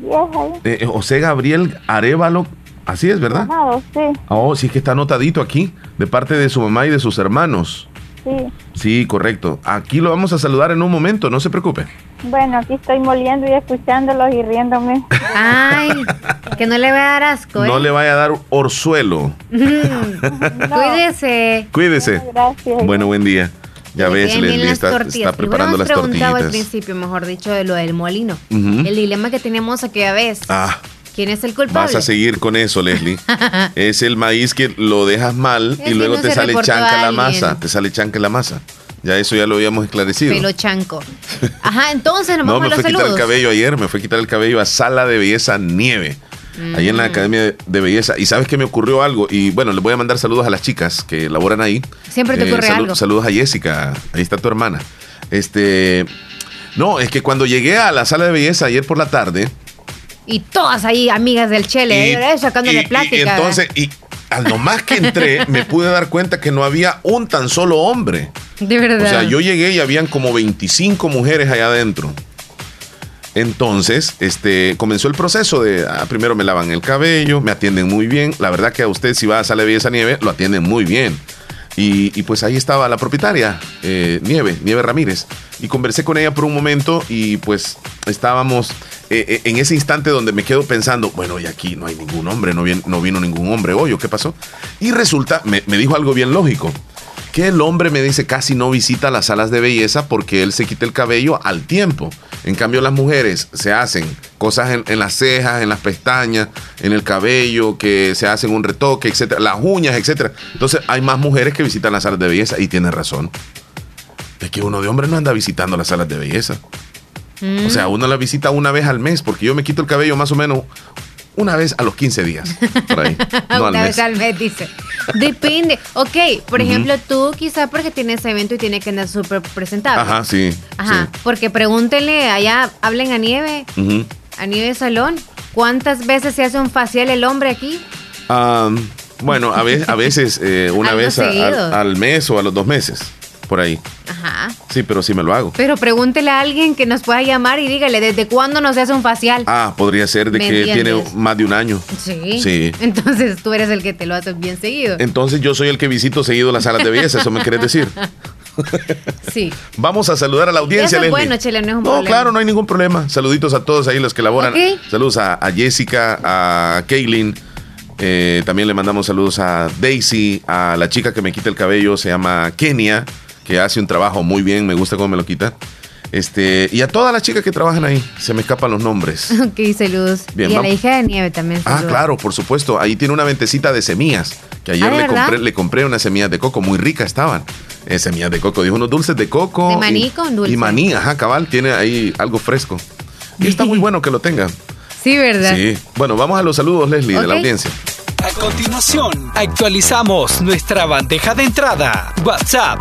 10 ahí. Eh, José Gabriel Arevalo, así es, ¿verdad? sí. Oh, sí, que está anotadito aquí, de parte de su mamá y de sus hermanos. Sí. Sí, correcto. Aquí lo vamos a saludar en un momento, no se preocupe. Bueno, aquí estoy moliendo y escuchándolos y riéndome. Ay, que no le vaya a dar asco. ¿eh? No le vaya a dar orzuelo. Cuídese. Cuídese. Gracias. Bueno, buen día. Ya ves, Leslie está, está, preparando las tortillas. al principio, mejor dicho, de lo del molino. El dilema que teníamos aquella vez. Ah. ¿Quién es el culpable? Vas a seguir con eso, Leslie. es el maíz que lo dejas mal y luego te sale chanca la masa. Te sale chanca la masa. Ya eso ya lo habíamos esclarecido. Pelo chanco. Ajá, entonces nos No, me fue a quitar el cabello ayer, me fue a quitar el cabello a Sala de Belleza Nieve. Ahí en la mm. Academia de Belleza. Y sabes que me ocurrió algo. Y bueno, le voy a mandar saludos a las chicas que laboran ahí. Siempre te eh, ocurre algo. Saludos a Jessica. Ahí está tu hermana. Este. No, es que cuando llegué a la sala de belleza ayer por la tarde. Y todas ahí, amigas del Chele, ¿eh? sacándole plática. Y entonces, y al nomás que entré, me pude dar cuenta que no había un tan solo hombre. De verdad. O sea, yo llegué y habían como 25 mujeres allá adentro. Entonces, este, comenzó el proceso de, ah, primero me lavan el cabello, me atienden muy bien. La verdad que a usted si va a de Belleza Nieve, lo atienden muy bien. Y, pues ahí estaba la propietaria, eh, Nieve, Nieve Ramírez. Y conversé con ella por un momento y pues estábamos eh, eh, en ese instante donde me quedo pensando, bueno, y aquí no hay ningún hombre, no, no vino ningún hombre hoy, ¿o qué pasó? Y resulta, me, dijo algo bien lógico que el hombre me dice casi no visita las salas de belleza porque él se quita el cabello al tiempo. En cambio, las mujeres se hacen cosas en, las cejas, en las pestañas, en el cabello, que se hacen un retoque, etcétera, las uñas, etcétera. Entonces, hay más mujeres que visitan las salas de belleza y tiene razón. Es que uno de hombre no anda visitando las salas de belleza. O sea, uno la visita una vez al mes, porque yo me quito el cabello más o menos una vez a los 15 días. Por ahí. No una vez al mes, dice. Depende. Ok, por ejemplo, tú quizá porque tienes evento y tiene que andar súper presentable. Ajá, sí. Ajá, porque pregúntenle allá, hablen a Nieve, a Nieve Salón, ¿cuántas veces se hace un facial el hombre aquí? bueno, a, veces, a veces eh, una vez al mes o a los dos meses por ahí. Ajá. Sí, pero sí me lo hago. Pero pregúntele a alguien que nos pueda llamar y dígale, ¿desde cuándo nos hace un facial? Ah, podría ser de que tiene más de un año. Sí. Sí. Entonces tú eres el que te lo haces bien seguido. Entonces yo soy el que visito seguido las salas de belleza, ¿eso me quieres decir? Sí. Vamos a saludar a la audiencia. Eso bueno, Chile, no es un no, claro, no hay ningún problema. Saluditos a todos ahí los que laboran. Saludos a, Jessica, a Kaylin. Eh, también le mandamos saludos a Daisy, a la chica que me quita el cabello, se llama Kenia que hace un trabajo muy bien, me gusta cómo me lo quita. Este, y a todas las chicas que trabajan ahí, se me escapan los nombres. Ok, saludos. Bien, y a la hija de Nieve también. Ah, claro, por supuesto. Ahí tiene una ventecita de semillas, que ayer ah, le, compré, le compré unas semillas de coco, muy ricas estaban. Eh, semillas de coco, dijo unos dulces de coco. De maní con dulce. Y maní, ajá, cabal, tiene ahí algo fresco. Y está muy bueno que lo tenga. Sí, ¿verdad? Sí. Bueno, vamos a los saludos, Leslie, de la audiencia. A continuación, actualizamos nuestra bandeja de entrada. WhatsApp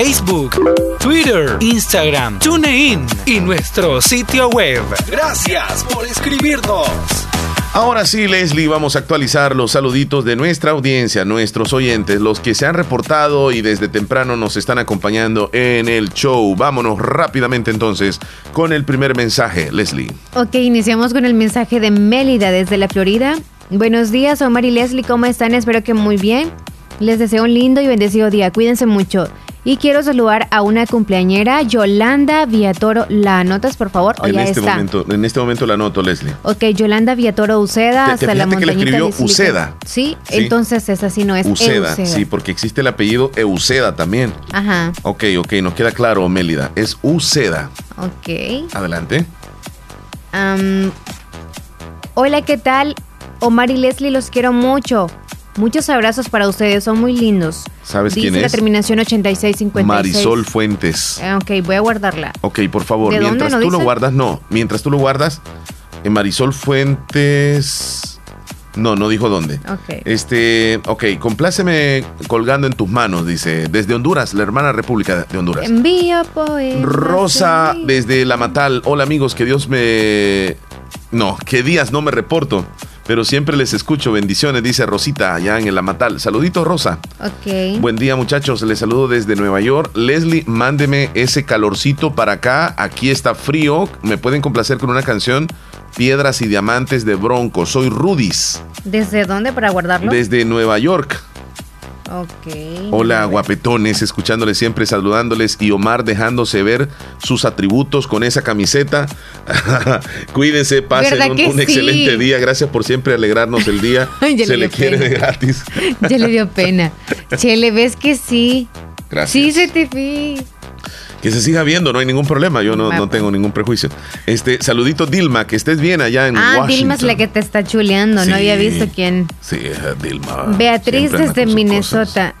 Facebook, Twitter, Instagram, TuneIn y nuestro sitio web. Gracias por escribirnos. Ahora sí, Leslie, vamos a actualizar los saluditos de nuestra audiencia, nuestros oyentes, los que se han reportado y desde temprano nos están acompañando en el show. Vámonos rápidamente entonces con el primer mensaje, Leslie. Ok, iniciamos con el mensaje de Mélida desde la Florida. Buenos días, Omar y Leslie, ¿cómo están? Espero que muy bien. Les deseo un lindo y bendecido día. Cuídense mucho. Y quiero saludar a una cumpleañera, Yolanda Viatoro. ¿La anotas, por favor? ¿O en, ya este Momento, en este momento la anoto, Leslie. Ok, Yolanda Viatoro Uceda, hasta la que escribió Uceda. ¿Sí? entonces esa sí no es Uceda. Sí, porque existe el apellido Euseda también. Ajá. Ok, ok, nos queda claro, Mélida. Es Uceda. Ok. Adelante. hola, ¿qué tal? Omar y Leslie, los quiero mucho. Muchos abrazos para ustedes, son muy lindos. ¿Sabes quién es? la terminación 8656. Marisol Fuentes. Ah, ok, voy a guardarla. Ok, por favor, mientras tú lo guardas, no, mientras tú lo guardas, en Marisol Fuentes... No, no dijo dónde. Ok. Este, ok, compláceme colgando en tus manos, dice, desde Honduras, la hermana República de Honduras. Envío poemas. Rosa desde La Matal. Hola amigos, que Dios me... No, que días no me reporto pero siempre les escucho. Bendiciones, dice Rosita, allá en el Amatal. Saluditos, Rosa. Ok. Buen día, muchachos. Les saludo desde Nueva York. Leslie, mándeme ese calorcito para acá. Aquí está frío. Me pueden complacer con una canción. Piedras y Diamantes de Bronco. Soy Rudis. ¿Desde dónde para guardarlo? Desde Nueva York. Ok. Hola, guapetones, escuchándoles siempre, saludándoles y Omar dejándose ver sus atributos con esa camiseta. Cuídense, pasen un, excelente día. Gracias por siempre alegrarnos el día. Se le, quiere de gratis. ya le dio pena. Chele, ves que sí. Gracias. Sí, se te vi que se siga viendo, no hay ningún problema, yo no, no tengo ningún prejuicio. Este, saludito Dilma, que estés bien allá en ah, Dilma es la que te está chuleando, no había visto quién. Sí, Dilma. Beatriz desde Minnesota.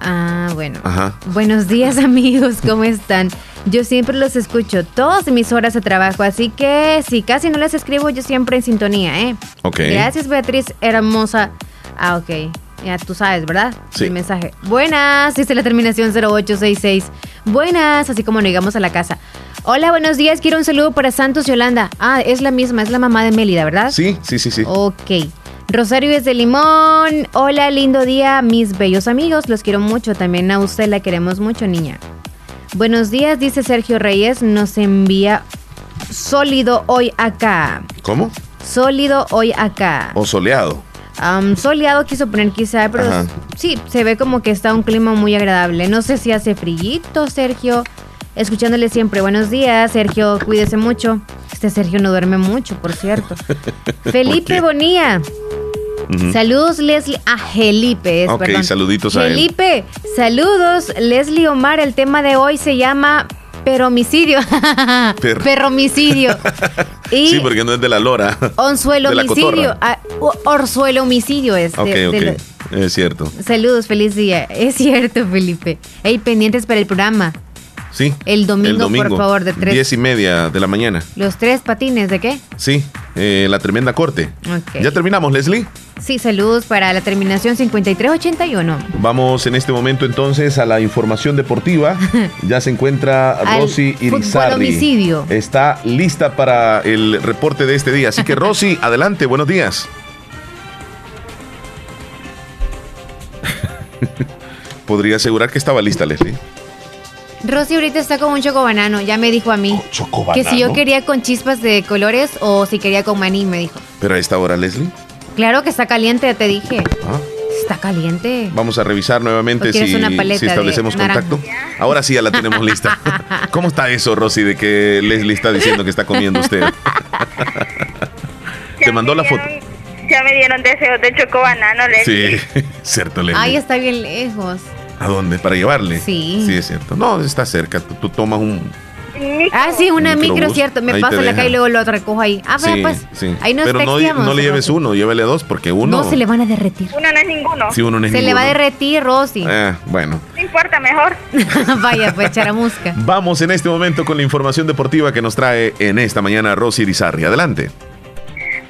Ah, bueno. Ajá. Buenos días amigos, ¿cómo están? Yo siempre los escucho todas mis horas de trabajo, así que si casi no les escribo, yo siempre en sintonía, ¿eh? Ok. Gracias Beatriz, hermosa. Ah, ok. Ya tú sabes, ¿verdad? Sí. El mensaje. Buenas, dice la terminación 0866. Buenas, así como nos llegamos a la casa. Hola, buenos días. Quiero un saludo para Santos Yolanda. Ah, es la misma, es la mamá de Mélida, ¿verdad? Sí, sí, sí, sí. Ok. Rosario desde Limón. Hola, lindo día, mis bellos amigos. Los quiero mucho. También a usted la queremos mucho, niña. Buenos días, dice Sergio Reyes. Nos envía sólido hoy acá. ¿Cómo? Sólido hoy acá. O soleado soleado quiso poner quizá, pero sí, se ve como que está un clima muy agradable. No sé si hace frillito, Sergio. Escuchándole siempre, buenos días, Sergio, cuídese mucho. Este Sergio no duerme mucho, por cierto. Felipe Bonía. Saludos, Leslie, a Felipe. ok, saluditos a él. Felipe, saludos, Leslie Omar. El tema de hoy se llama Perromicidio. Perromicidio. sí, porque no es de la lora. Onzuelo homicidio. Ah, orzuelo homicidio es. Ok, ok. Es cierto. Saludos, feliz día. Es cierto, Felipe. Hay pendientes para el programa. Sí. El domingo, por favor, de tres. Diez y media de la mañana. ¿Los tres patines de qué? Sí, eh, la tremenda corte. Ya terminamos, Leslie. Sí, saludos para la terminación 5381. Vamos en este momento entonces a la información deportiva. ya se encuentra Rosy Irizarry. Está lista para el reporte de este día. Así que Rosy, adelante, buenos días. Podría asegurar que estaba lista, Leslie. Rosy ahorita está con un chocobanano, ya me dijo a mí. Que si yo quería con chispas de colores o si quería con maní, me dijo. ¿Pero a esta hora, Leslie? Claro que está caliente, ya te dije. Ah. Está caliente. Vamos a revisar nuevamente si, si, establecemos contacto. Ahora sí ya la tenemos lista. ¿Cómo está eso, Rosy, de que Leslie está diciendo que está comiendo usted? Te mandó la foto. Ya me dieron deseos de chocobanano, Leslie. Sí, cierto, Leslie. Ay, está bien lejos. ¿A dónde? ¿Para llevarle? Sí. Sí, es cierto. No, está cerca. Tú, tomas un. Ah, sí, una micro, cierto. Me paso la calle y luego lo recojo ahí. Ah, sí, pues. Sí. Ahí nos Pero no, no, le lleves uno, llévele dos, porque uno. No se le van a derretir. Uno no es ninguno. Sí, uno no es se le va a derretir, Rosy. Eh, bueno. No importa, mejor. Vaya, pues, charamusca. Vamos en este momento con la información deportiva que nos trae en esta mañana Rosy Rizarri. Adelante.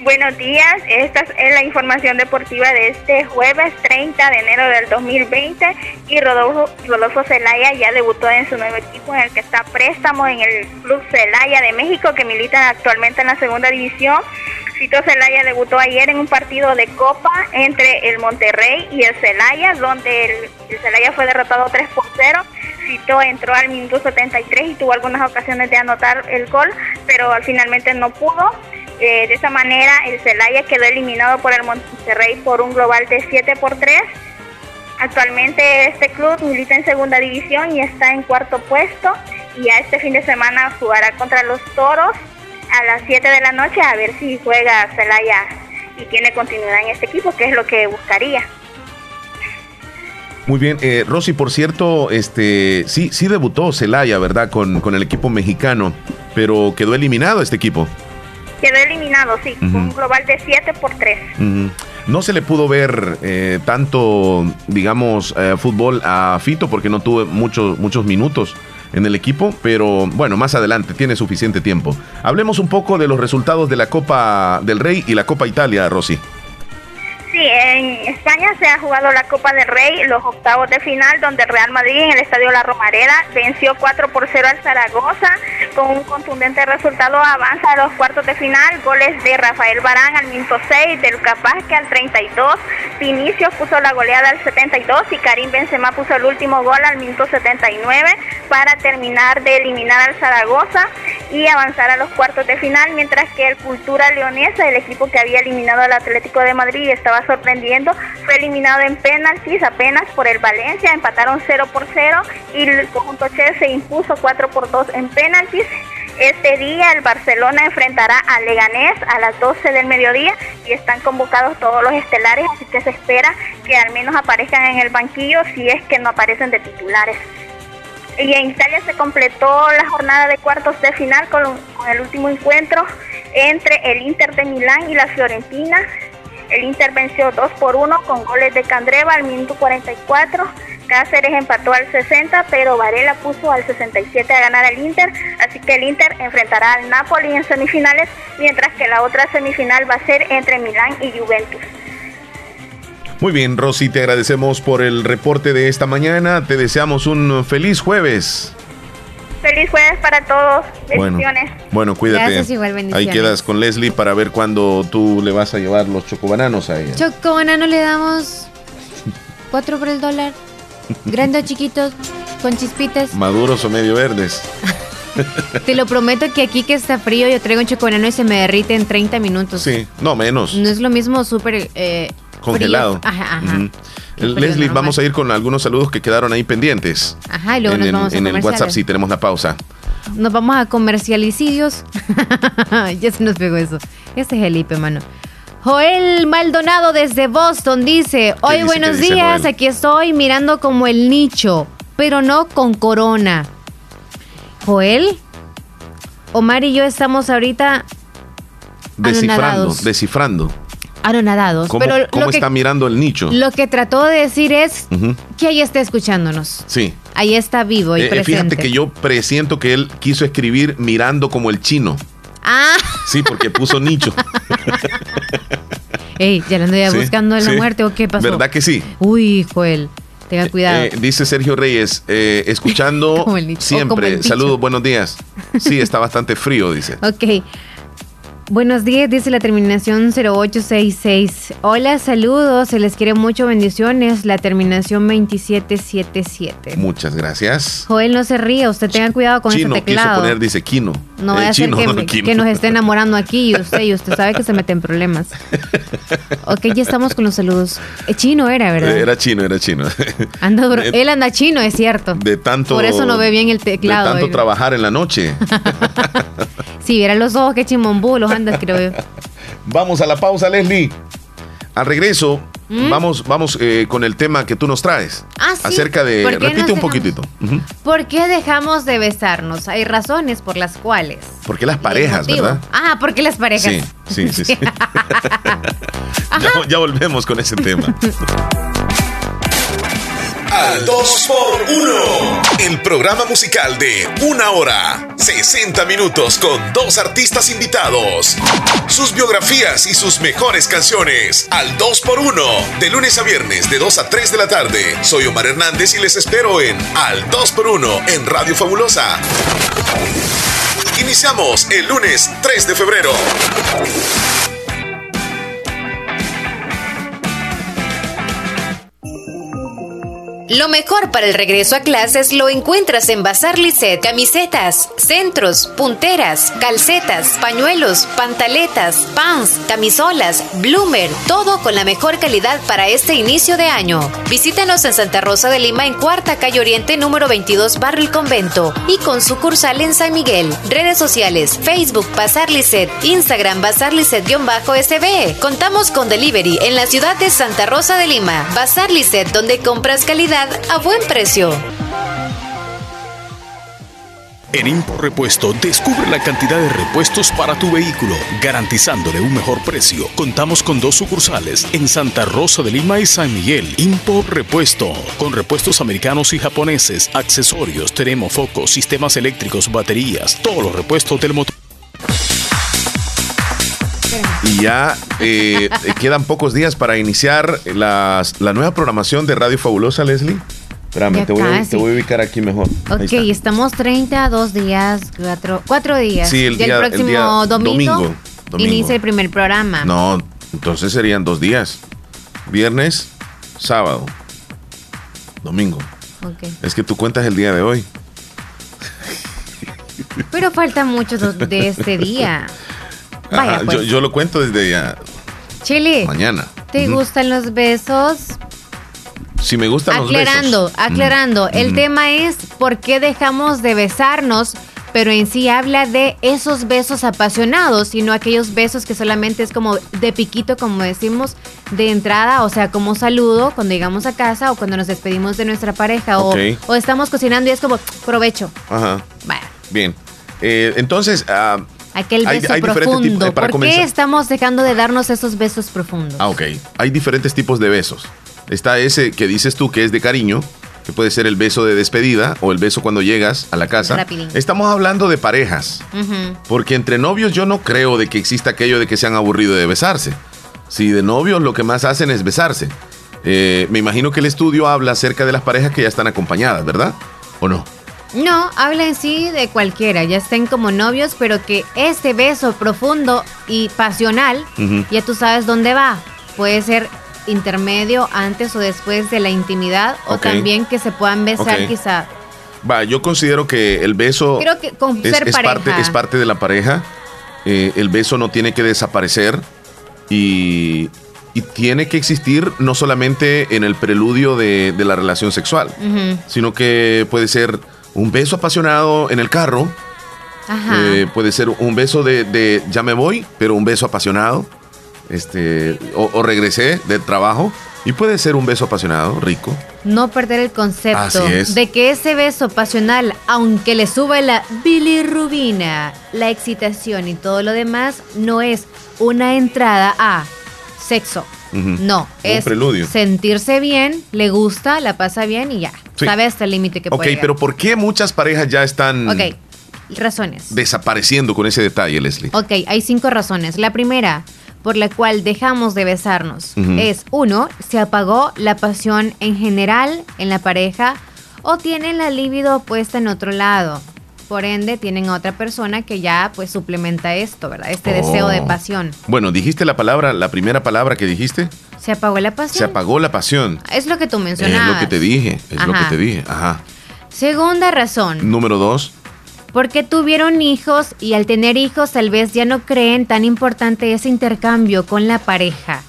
Buenos días, esta es la información deportiva de este jueves 30 de enero del 2020 y Rodolfo, Rodolfo Zelaya ya debutó en su nuevo equipo en el que está préstamo en el Club Celaya de México que milita actualmente en la segunda división. Cito Celaya debutó ayer en un partido de Copa entre el Monterrey y el Celaya, donde el, Celaya fue derrotado 3 por 0. Cito entró al minuto 73 y tuvo algunas ocasiones de anotar el gol, pero finalmente no pudo. Eh, de esa manera, el Celaya quedó eliminado por el Monterrey por un global de 7 por 3. Actualmente este club milita en segunda división y está en cuarto puesto y a este fin de semana jugará contra los Toros a las 7 de la noche a ver si juega Celaya y tiene continuidad en este equipo, que es lo que buscaría. Muy bien, eh, Rosy, por cierto, este sí, sí debutó Celaya, ¿verdad? Con, con el equipo mexicano, pero quedó eliminado este equipo. Quedó eliminado, sí, un global de 7 por 3. No se le pudo ver eh, tanto, digamos, eh, fútbol a Fito porque no tuvo muchos muchos minutos en el equipo, pero bueno, más adelante tiene suficiente tiempo. Hablemos un poco de los resultados de la Copa del Rey y la Copa Italia, Rosy. Sí, en España se ha jugado la Copa del Rey, los octavos de final, donde Real Madrid en el Estadio La Romareda venció 4 por 0 al Zaragoza. Con un contundente resultado avanza a los cuartos de final. Goles de Rafael Barán al minuto 6, de Lucas Vázquez al 32. Vinicius puso la goleada al 72 y Karim Benzema puso el último gol al minuto 79 para terminar de eliminar al Zaragoza y avanzar a los cuartos de final, mientras que el Cultura Leonesa, el equipo que había eliminado al Atlético de Madrid, estaba sorprendiendo, fue eliminado en penaltis apenas por el Valencia, empataron 0 por 0 y el conjunto Che se impuso 4 por 2 en penaltis. Este día el Barcelona enfrentará a Leganés a las 12 del mediodía y están convocados todos los estelares, así que se espera que al menos aparezcan en el banquillo si es que no aparecen de titulares. Y en Italia se completó la jornada de cuartos de final con, con el último encuentro entre el Inter de Milán y la Fiorentina. El Inter venció 2 por 1 con goles de Candreva al minuto 44. Cáceres empató al 60, pero Varela puso al 67 a ganar al Inter. Así que el Inter enfrentará al Napoli en semifinales, mientras que la otra semifinal va a ser entre Milán y Juventus. Muy bien, Rosy, te agradecemos por el reporte de esta mañana. Te deseamos un feliz jueves. Feliz jueves para todos. Bendiciones. Bueno, cuídate. Ahí quedas con Leslie para ver cuándo tú le vas a llevar los chocobananos a ella. Chocobananos le damos cuatro por el dólar. Grandes chiquitos, con chispitas. Maduros o medio verdes. Te lo prometo que aquí que está frío yo traigo un chocobanano y se me derrite en 30 minutos. Sí, no menos. No es lo mismo súper... Eh, Congelado. Ajá, ajá. Leslie, vamos a ir con algunos saludos que quedaron ahí pendientes. Ajá, y luego nos vamos a En el WhatsApp sí tenemos la pausa. Nos vamos a comercialicidios. ya se nos pegó eso. Este es el IP, mano. Joel Maldonado desde Boston dice, hoy buenos días, aquí estoy mirando como el nicho, pero no con corona. Joel, Omar y yo estamos ahorita descifrando, descifrando. Anonadados. ¿Cómo, pero cómo está mirando el nicho? Lo que trató de decir es que ahí está escuchándonos. Sí. Ahí está vivo y presente. Eh, fíjate que yo presiento que él quiso escribir mirando como el chino. Ah. Sí, porque puso nicho. Ey, ya le ando ya buscando en la muerte o qué pasó. ¿Verdad que sí? Uy, Joel. Tenga eh, cuidado. Eh, dice Sergio Reyes, escuchando siempre. Saludos, buenos días. Sí, está bastante frío, dice. Ok. Buenos días, dice la terminación 0866. Hola, saludos, se les quiere mucho, bendiciones. La terminación 2777. Muchas gracias. Joel, no se ríe, usted tenga cuidado con ese teclado. quiso poner, dice Kino. No vaya a ser que, nos esté enamorando aquí y usted, y usted sabe que se mete en problemas. ok, ya estamos con los saludos. Eh, chino era, ¿verdad? Era chino, era chino. Anda, él anda chino, es cierto. De tanto. Por eso no ve bien el teclado. De tanto trabajar en la noche. si viera los ojos que chimombú los creo Vamos a la pausa, Leslie. Al regreso, ¿Mm? vamos, vamos eh, con el tema que tú nos traes. Ah, Acerca de. Repite un poquitito. ¿Por qué dejamos de besarnos? Hay razones por las cuales. Porque las parejas, ¿verdad? Ah, porque las parejas. Sí, sí, sí. ya volvemos con ese tema. Al 2x1. El programa musical de una hora, 60 minutos con dos artistas invitados. Sus biografías y sus mejores canciones al 2x1. De lunes a viernes de 2 a 3 de la tarde. Soy Omar Hernández y les espero en Al 2x1 en Radio Fabulosa. Iniciamos el lunes 3 de febrero. Lo mejor para el regreso a clases lo encuentras en Bazar Lisset. Camisetas, centros, punteras, calcetas, pañuelos, pantaletas, pants, camisolas, bloomer, todo con la mejor calidad para este inicio de año. Visítanos en Santa Rosa de Lima en Cuarta Calle Oriente número 22 Barrio El Convento y con sucursal en San Miguel. Redes sociales, Facebook Bazar Lisset, Instagram Bazar Lisset-SB. Contamos con delivery en la ciudad de Santa Rosa de Lima. Bazar Lisset donde compras calidad a buen precio. En Impo Repuesto, descubre la cantidad de repuestos para tu vehículo, garantizándole un mejor precio. Contamos con dos sucursales en Santa Rosa de Lima y San Miguel. Impo Repuesto, con repuestos americanos y japoneses, accesorios, termofocos, sistemas eléctricos, baterías, todos los repuestos del motor. Y ya eh, quedan pocos días para iniciar la nueva programación de Radio Fabulosa, Leslie. Espérame, te voy, a, ubicar aquí mejor. Ok, estamos 30, dos días, cuatro, días. Sí, el, día, el próximo domingo, inicia el primer programa. No, entonces serían dos días. Viernes, sábado, domingo. Okay. Es que tú cuentas el día de hoy. Pero falta mucho de este día. Pues. yo, lo cuento desde ya. Chile. Mañana. ¿Te gustan los besos? Si me gustan aclarando, los besos. Aclarando, aclarando. El tema es por qué dejamos de besarnos, pero en sí habla de esos besos apasionados, sino aquellos besos que solamente es como de piquito, como decimos, de entrada, o sea, como saludo cuando llegamos a casa o cuando nos despedimos de nuestra pareja o, estamos cocinando y es como provecho. Ajá. Bien. Eh, entonces, uh, Aquel beso profundo. ¿Por qué estamos dejando de darnos esos besos profundos? Ah, ok. Hay diferentes tipos de besos. Está ese que dices tú que es de cariño, que puede ser el beso de despedida o el beso cuando llegas a la casa. Estamos hablando de parejas. Porque entre novios yo no creo de que exista aquello de que se han aburrido de besarse. Si de novios lo que más hacen es besarse. Eh, me imagino que el estudio habla acerca de las parejas que ya están acompañadas, ¿verdad? ¿O no? No, habla en sí de cualquiera, ya estén como novios, pero que este beso profundo y pasional, ya tú sabes dónde va. Puede ser intermedio, antes o después de la intimidad, o también que se puedan besar quizá. Va, yo considero que el beso Creo que con es, ser parte, es parte de la pareja. Eh, el beso no tiene que desaparecer y, tiene que existir no solamente en el preludio de, la relación sexual, sino que puede ser un beso apasionado en el carro. Eh, puede ser un beso de, ya me voy, pero un beso apasionado. este, o, regresé del trabajo y puede ser un beso apasionado, rico. No perder el concepto de que ese beso pasional, aunque le suba la bilirrubina, la excitación y todo lo demás, no es una entrada a sexo. No, es preludio. sentirse bien, le gusta, la pasa bien y ya. Sabe hasta el límite que puede. Ok, pero ¿por qué muchas parejas ya están... Ok, razones. Desapareciendo con ese detalle, Leslie. Ok, hay cinco razones. La primera, por la cual dejamos de besarnos es, uno, se apagó la pasión en general en la pareja o tienen la libido puesta en otro lado. Por ende, tienen a otra persona que ya pues suplementa esto, ¿verdad? Este deseo de oh. pasión. Bueno, dijiste la palabra, la primera palabra que dijiste. Se apagó la pasión. Se apagó la pasión. Es lo que tú mencionabas. Es lo que te dije, es lo que te dije. Ajá. Segunda razón. Número dos porque tuvieron hijos y al tener hijos tal vez ya no creen tan importante ese intercambio con la pareja.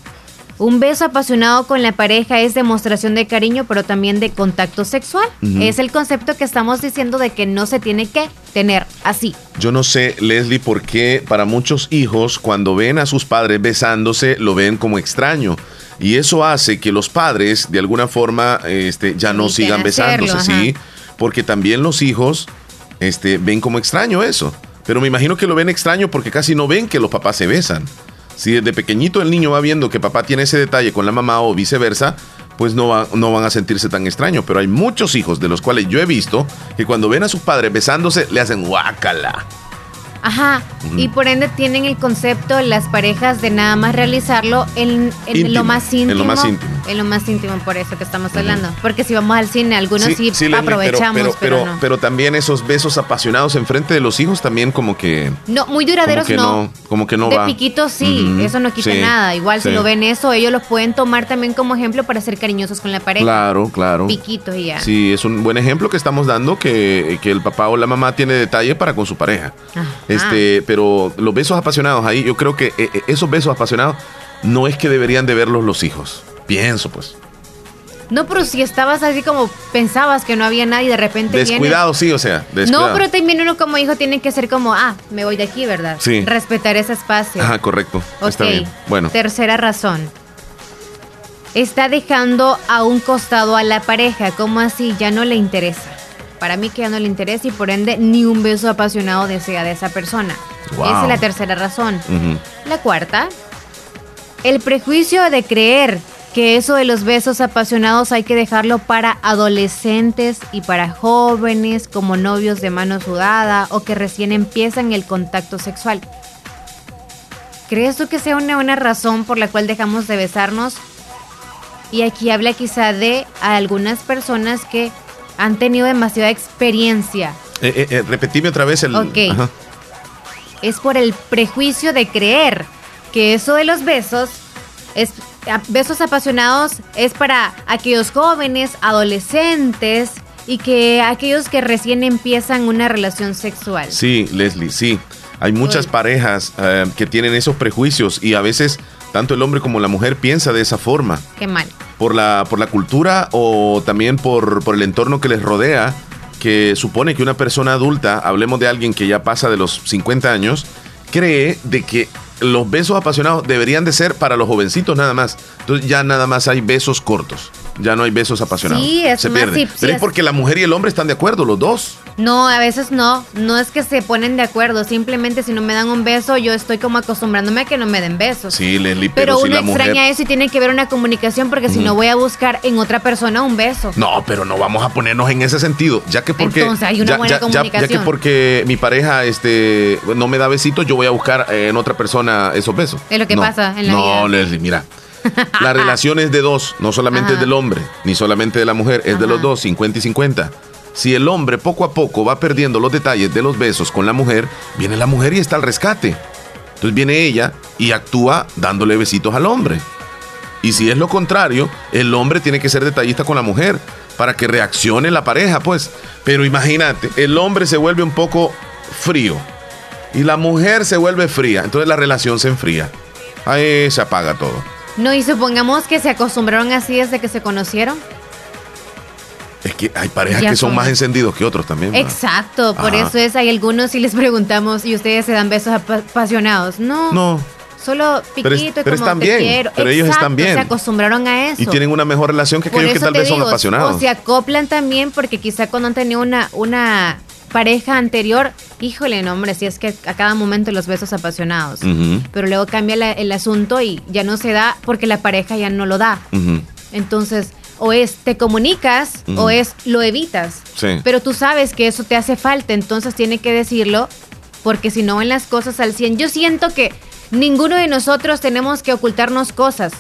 Un beso apasionado con la pareja es demostración de cariño, pero también de contacto sexual. Es el concepto que estamos diciendo de que no se tiene que tener así. Yo no sé, Leslie, por qué para muchos hijos cuando ven a sus padres besándose lo ven como extraño. Y eso hace que los padres de alguna forma este, ya no sigan besándose, ¿sí? Porque también los hijos este, ven como extraño eso. Pero me imagino que lo ven extraño porque casi no ven que los papás se besan. Si desde pequeñito el niño va viendo que papá tiene ese detalle con la mamá o viceversa, pues no, no van a sentirse tan extraño. Pero hay muchos hijos de los cuales yo he visto que cuando ven a sus padres besándose le hacen guácala. Ajá, y por ende tienen el concepto las parejas de nada más realizarlo en, lo más íntimo. En lo más íntimo. En lo más íntimo, por eso que estamos hablando. Porque si vamos al cine, algunos sí, aprovechamos. Pero, pero, también esos besos apasionados enfrente de los hijos también como que... No, muy duraderos no. Como que no de piquitos sí, eso no quita nada. Igual si lo ven eso, ellos lo pueden tomar también como ejemplo para ser cariñosos con la pareja. Claro, claro. Piquitos y ya. Sí, es un buen ejemplo que estamos dando que, que el papá o la mamá tiene detalle para con su pareja. Ah. Este, pero los besos apasionados ahí, yo creo que eh, eh, esos besos apasionados no es que deberían de verlos los hijos. Pienso, pues. No, pero si estabas así como pensabas que no había nadie, de repente. Descuidado, sí, o sea. No, pero también uno como hijo tiene que ser como, ah, me voy de aquí, ¿verdad? Sí. Respetar ese espacio. Ajá, correcto. Está bien. Bueno. Tercera razón. Está dejando a un costado a la pareja, como así, ya no le interesa. Para mí que ya no le interesa y por ende ni un beso apasionado desea de esa persona. Esa es la tercera razón. La cuarta, el prejuicio de creer que eso de los besos apasionados hay que dejarlo para adolescentes y para jóvenes como novios de mano sudada o que recién empiezan el contacto sexual. ¿Crees tú que sea una buena razón por la cual dejamos de besarnos? Y aquí habla quizá de algunas personas que han tenido demasiada experiencia. Eh, eh, eh, repetime otra vez el... Ok. Es por el prejuicio de creer que eso de los besos es besos apasionados es para aquellos jóvenes, adolescentes y que aquellos que recién empiezan una relación sexual. Sí, Leslie, sí. Hay muchas parejas que tienen esos prejuicios y a veces tanto el hombre como la mujer piensa de esa forma. Qué mal. Por la, por la cultura o también por, por el entorno que les rodea, que supone que una persona adulta, hablemos de alguien que ya pasa de los 50 años, cree de que los besos apasionados deberían de ser para los jovencitos nada más. Entonces ya nada más hay besos cortos. Ya no hay besos apasionados. Sí, es se pierde. Pero es porque la mujer y el hombre están de acuerdo, los dos. No, a veces no. No es que se ponen de acuerdo. Simplemente si no me dan un beso, yo estoy como acostumbrándome a que no me den besos. Sí, Leslie, pero, pero uno extraña eso y tiene que haber una comunicación porque si no voy a buscar en otra persona un beso. No, pero no vamos a ponernos en ese sentido. Ya que porque. Entonces hay una buena comunicación. Ya, que porque mi pareja este, no me da besitos, yo voy a buscar en otra persona esos besos. Es lo que pasa en la no, vida. No, Leslie, mira. La relación es de dos, no solamente del hombre, ni solamente de la mujer, es de los dos, 50 y 50. Si el hombre poco a poco va perdiendo los detalles de los besos con la mujer, viene la mujer y está al rescate. Entonces viene ella y actúa dándole besitos al hombre. Y si es lo contrario, el hombre tiene que ser detallista con la mujer para que reaccione la pareja, pues. Pero imagínate, el hombre se vuelve un poco frío y la mujer se vuelve fría, entonces la relación se enfría. Ahí se apaga todo. No, y supongamos que se acostumbraron así desde que se conocieron. Es que hay parejas que son, más encendidos que otros también. Exacto, por eso es, hay algunos y les preguntamos, ¿y ustedes se dan besos apasionados? No. No. solo piquito pero, están bien, Pero ellos están bien. Se acostumbraron a eso. Y tienen una mejor relación que aquellos que tal vez son apasionados. O se acoplan también porque quizá cuando han tenido una, una pareja anterior, híjole, no, hombre, si es que a cada momento los besos apasionados. Pero luego cambia el asunto y ya no se da porque la pareja ya no lo da. Entonces, o es te comunicas o es lo evitas. Pero tú sabes que eso te hace falta, entonces tiene que decirlo porque si no ven las cosas al 100. Yo siento que Ninguno de nosotros tenemos que ocultarnos cosas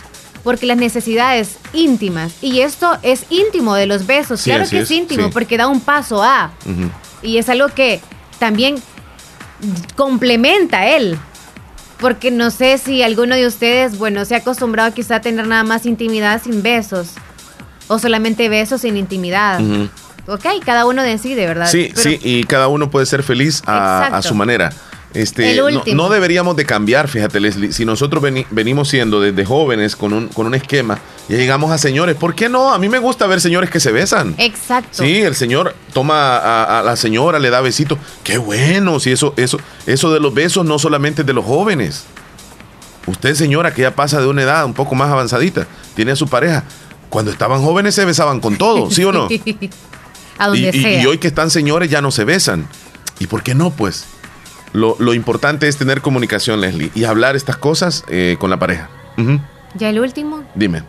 porque las necesidades íntimas, y esto es íntimo de los besos, claro que es, íntimo porque da un paso a, y es algo que también complementa él. Porque no sé si alguno de ustedes, bueno, se ha acostumbrado quizá a tener nada más intimidad sin besos. O solamente besos sin intimidad. Ok, cada uno decide, ¿verdad? Sí, sí, y cada uno puede ser feliz a su manera. Este, no, deberíamos de cambiar, fíjate Leslie, si nosotros venimos siendo desde jóvenes con un, con un esquema y llegamos a señores, ¿por qué no? A mí me gusta ver señores que se besan. Exacto. Sí, el señor toma a, la señora, le da besitos. Qué bueno, si eso, eso, eso de los besos no solamente es de los jóvenes. Usted, señora, que ya pasa de una edad un poco más avanzadita, tiene a su pareja. Cuando estaban jóvenes se besaban con todo, ¿sí o no? a donde y hoy que están señores ya no se besan. ¿Y por qué no, pues? Lo, importante es tener comunicación, Leslie, y hablar estas cosas eh, con la pareja. ¿Ya el último? Dime.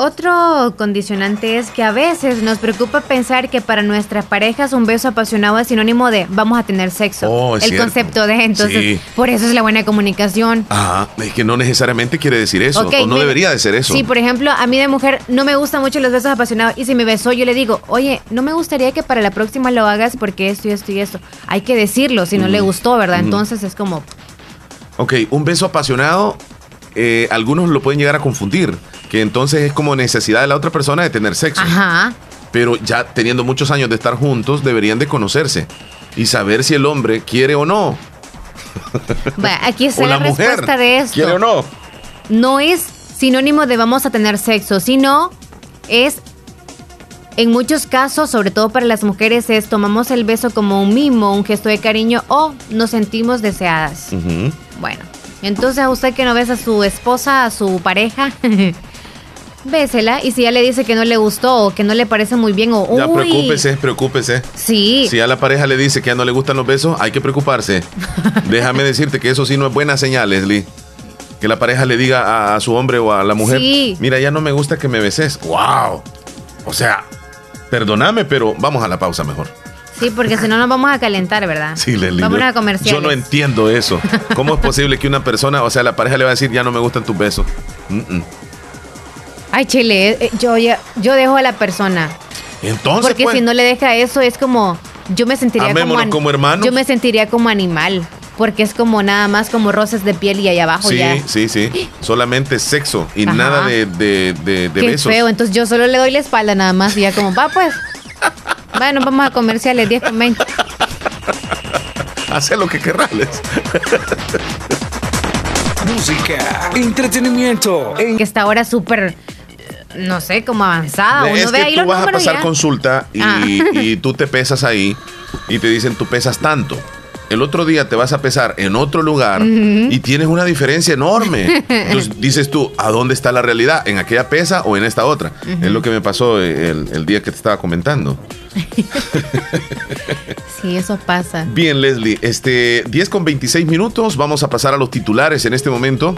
Otro condicionante es que a veces nos preocupa pensar que para nuestras parejas un beso apasionado es sinónimo de vamos a tener sexo. Oh, el concepto de, entonces, por eso es la buena comunicación. Ajá, es que no necesariamente quiere decir eso, o no debería de ser eso. Sí, por ejemplo, a mí de mujer no me gustan mucho los besos apasionados y si me besó yo le digo, oye, no me gustaría que para la próxima lo hagas porque esto y esto y esto. Hay que decirlo si no le gustó, ¿verdad? Entonces es como... Ok, un beso apasionado, eh, algunos lo pueden llegar a confundir que entonces es como necesidad de la otra persona de tener sexo. Ajá. Pero ya teniendo muchos años de estar juntos, deberían de conocerse y saber si el hombre quiere o no. Bueno, aquí está la, respuesta de esto. ¿Quiere o no? No es sinónimo de vamos a tener sexo, sino es en muchos casos, sobre todo para las mujeres, es tomamos el beso como un mimo, un gesto de cariño o nos sentimos deseadas. Bueno, entonces a usted que no besa a su esposa, a su pareja, bésela y si ya le dice que no le gustó o que no le parece muy bien o ya preocúpese, preocúpese. Sí. Si a la pareja le dice que ya no le gustan los besos, hay que preocuparse. Déjame decirte que eso sí no es buena señal, Leslie. Que la pareja le diga a, su hombre o a la mujer, mira, ya no me gusta que me beses. Wow. O sea, perdóname, pero vamos a la pausa mejor. Sí, porque si no nos vamos a calentar, ¿verdad? Sí, Leslie. Vamos a comerciales. Yo no entiendo eso. ¿Cómo es posible que una persona, o sea, la pareja le va a decir, ya no me gustan tus besos? Ay, Chile, eh, yo, yo dejo a la persona. Entonces. Porque pues. si no le deja eso, es como. Yo me sentiría como, como hermano. Yo me sentiría como animal. Porque es como nada más como roces de piel y ahí abajo sí, ya. Sí, sí, sí. Solamente sexo y nada de, de, de, Qué feo. Entonces yo solo le doy la espalda nada más y ya como, va pues. bueno, vamos a comerciales 10 con 20. Hace lo que querrás. Música, entretenimiento. En... Que está ahora súper no sé, como avanzada. Uno es ve ahí tú vas a pasar consulta ah. y, tú te pesas ahí y te dicen tú pesas tanto. El otro día te vas a pesar en otro lugar y tienes una diferencia enorme. Entonces dices tú, ¿a dónde está la realidad? ¿En aquella pesa o en esta otra? Es lo que me pasó el, el día que te estaba comentando. sí, eso pasa. Bien, Leslie, este 10 con 26 minutos. Vamos a pasar a los titulares en este momento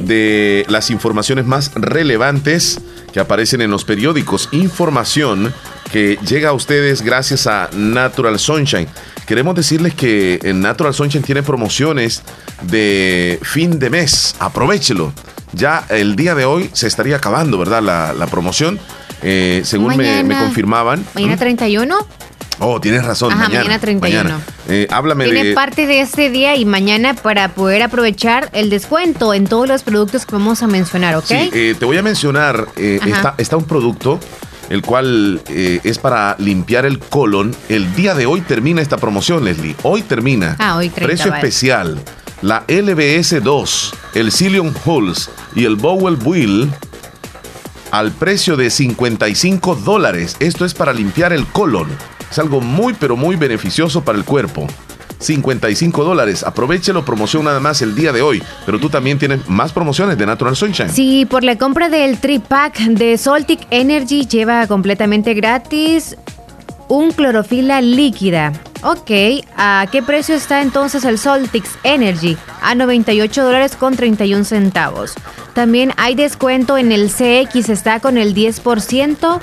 de las informaciones más relevantes que aparecen en los periódicos. Información que llega a ustedes gracias a Natural Sunshine. Queremos decirles que en Natural Sunshine tiene promociones de fin de mes. Aprovechelo. Ya el día de hoy se estaría acabando, ¿verdad? La, la promoción. Eh, según me, confirmaban. ¿Mañana 31? Oh, tienes razón. Ajá, mañana, 31. Eh, háblame Tiene parte de ese día y mañana para poder aprovechar el descuento en todos los productos que vamos a mencionar, ¿ok? Sí, eh, te voy a mencionar, está, está, un producto el cual es para limpiar el colon. El día de hoy termina esta promoción, Leslie. Hoy termina. Ah, hoy Precio especial. La LBS 2, el Cillian Hulls y el Bowel Wheel al precio de 55 dólares. Esto es para limpiar el colon. Es algo muy pero muy beneficioso para el cuerpo. 55 dólares. Aprovechelo, promoción nada más el día de hoy. Pero tú también tienes más promociones de Natural Sunshine. Sí, por la compra del tripack de Soltic Energy lleva completamente gratis un clorofila líquida. Ok, ¿a qué precio está entonces el Soltix Energy? A 98 dólares con 31 centavos. También hay descuento en el CX, está con el 10%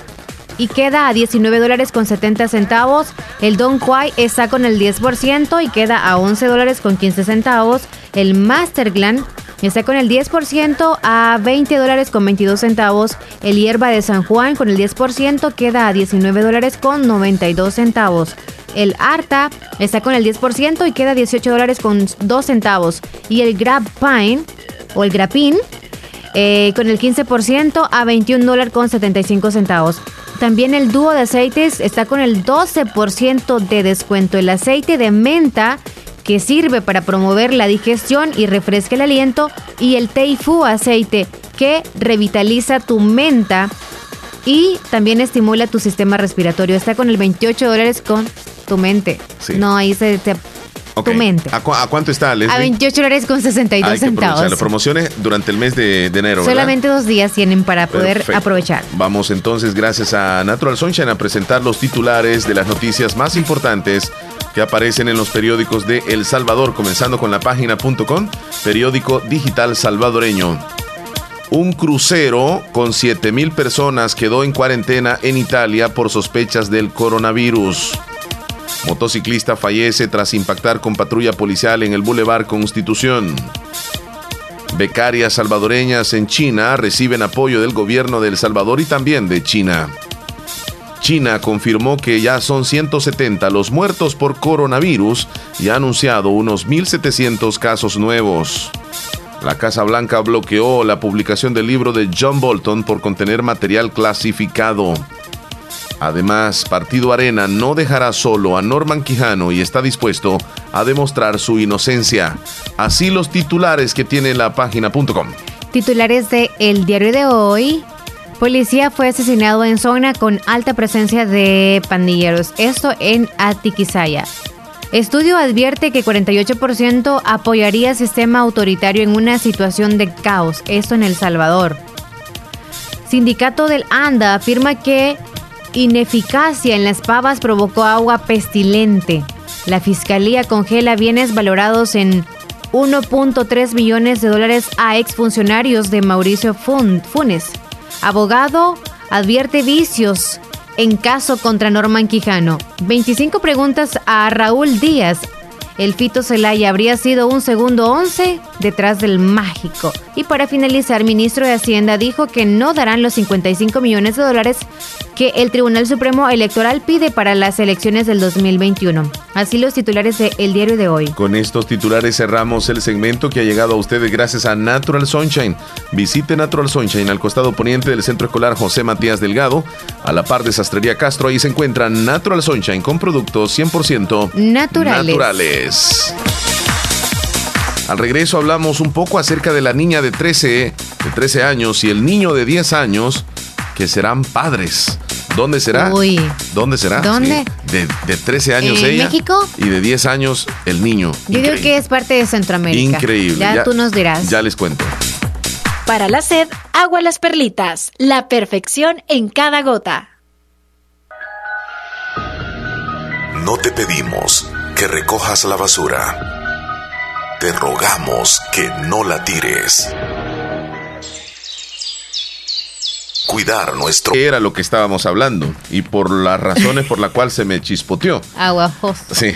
y queda a 19 dólares con 70 centavos. El Don Quai está con el 10% y queda a 11 dólares con 15 centavos. El Masterglan está con el 10% a 20 dólares con 22 centavos. El hierba de San Juan con el 10% queda a 19 dólares con 92 centavos. El Arta está con el 10% y queda a 18 dólares con 2 centavos. Y el Grab Pine o el Grapin eh, con el 15% a 21 dólares con 75 centavos. También el dúo de aceites está con el 12% de descuento. El aceite de menta que sirve para promover la digestión y refresca el aliento, y el Teifu aceite que revitaliza tu menta y también estimula tu sistema respiratorio. Está con el 28 dólares con tu mente. No, ahí se te tu mente. ¿A, cuánto está, Leslie? A 28 dólares con 62 centavos. Las promociones durante el mes de, enero. Solamente dos días tienen para poder aprovechar. Vamos entonces, gracias a Natural Sunshine, a presentar los titulares de las noticias más importantes que aparecen en los periódicos de El Salvador, comenzando con la página.com, periódico digital salvadoreño. Un crucero con 7.000 personas quedó en cuarentena en Italia por sospechas del coronavirus. Motociclista fallece tras impactar con patrulla policial en el Boulevard Constitución. Becarias salvadoreñas en China reciben apoyo del gobierno de El Salvador y también de China. China confirmó que ya son 170 los muertos por coronavirus y ha anunciado unos 1.700 casos nuevos. La Casa Blanca bloqueó la publicación del libro de John Bolton por contener material clasificado. Además, Partido Arena no dejará solo a Norman Quijano y está dispuesto a demostrar su inocencia. Así los titulares que tiene la página.com. Titulares de El Diario de Hoy. Policía fue asesinado en zona con alta presencia de pandilleros. Esto en Atiquizaya. Estudio advierte que 48% apoyaría sistema autoritario en una situación de caos. Esto en El Salvador. Sindicato del ANDA afirma que ineficacia en las pavas provocó agua pestilente. La fiscalía congela bienes valorados en 1.3 millones de dólares a exfuncionarios de Mauricio Funes. Abogado advierte vicios en caso contra Norman Quijano. 25 preguntas a Raúl Díaz, el Fito Celaya habría sido un segundo once detrás del mágico. Y para finalizar, ministro de Hacienda dijo que no darán los 55 millones de dólares que el Tribunal Supremo Electoral pide para las elecciones del 2021. Así los titulares de El Diario de hoy. Con estos titulares cerramos el segmento que ha llegado a ustedes gracias a Natural Sunshine. Visite Natural Sunshine al costado poniente del Centro Escolar José Matías Delgado, a la par de Sastrería Castro. Ahí se encuentra Natural Sunshine con productos 100% naturales. naturales. Al regreso hablamos un poco acerca de la niña de 13, de 13 años y el niño de 10 años que serán padres. ¿Dónde será? Uy. ¿Dónde será? ¿Dónde? de, de, 13 años ¿En ella. México? Y de 10 años el niño. Yo creo que es parte de Centroamérica. Increíble. Ya, tú nos dirás. Ya les cuento. Para la sed, agua las perlitas. La perfección en cada gota. No te pedimos que recojas la basura. Te rogamos que no la tires. cuidar nuestro... Era lo que estábamos hablando y por las razones por la cual se me chispoteó. Aguajos. Sí.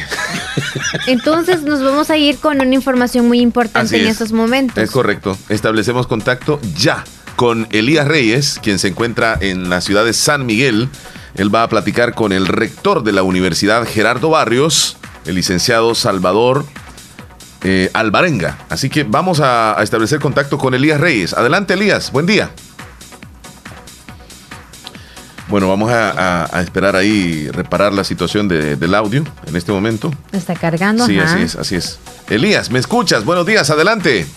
Entonces nos vamos a ir con una información muy importante en estos momentos. Es correcto. Establecemos contacto ya con Elías Reyes, quien se encuentra en la ciudad de San Miguel. Él va a platicar con el rector de la Universidad Gerardo Barrios, el licenciado Salvador eh, Alvarenga. Así que vamos a, a establecer contacto con Elías Reyes. Adelante, Elías. Buen día. Bueno, vamos a, esperar ahí, reparar la situación del audio en este momento. Está cargando. Sí, así es, así es. Elías, ¿me escuchas? Buenos días, adelante.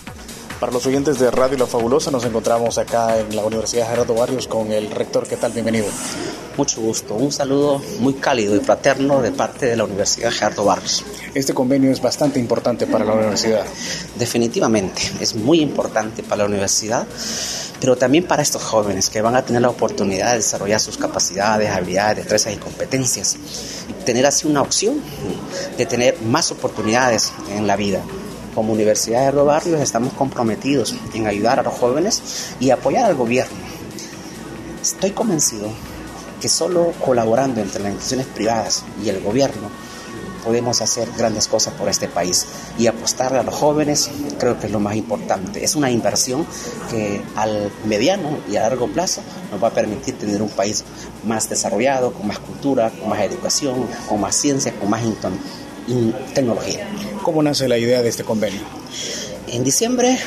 Para los oyentes de Radio La Fabulosa, nos encontramos acá en la Universidad Gerardo Barrios con el rector. ¿Qué tal? Bienvenido. Mucho gusto. Un saludo muy cálido y fraterno de parte de la Universidad Gerardo Barrios. Este convenio es bastante importante para la universidad. Definitivamente, es muy importante para la universidad, pero también para estos jóvenes que van a tener la oportunidad de desarrollar sus capacidades, habilidades, destrezas y competencias. Y tener así una opción de tener más oportunidades en la vida como Universidad de Barrios estamos comprometidos en ayudar a los jóvenes y apoyar al gobierno. Estoy convencido que solo colaborando entre las instituciones privadas y el gobierno podemos hacer grandes cosas por este país y apostarle a los jóvenes creo que es lo más importante. Es una inversión que al mediano y a largo plazo nos va a permitir tener un país más desarrollado, con más cultura, con más educación, con más ciencia, con más tecnología. ¿Cómo nace la idea de este convenio? En diciembre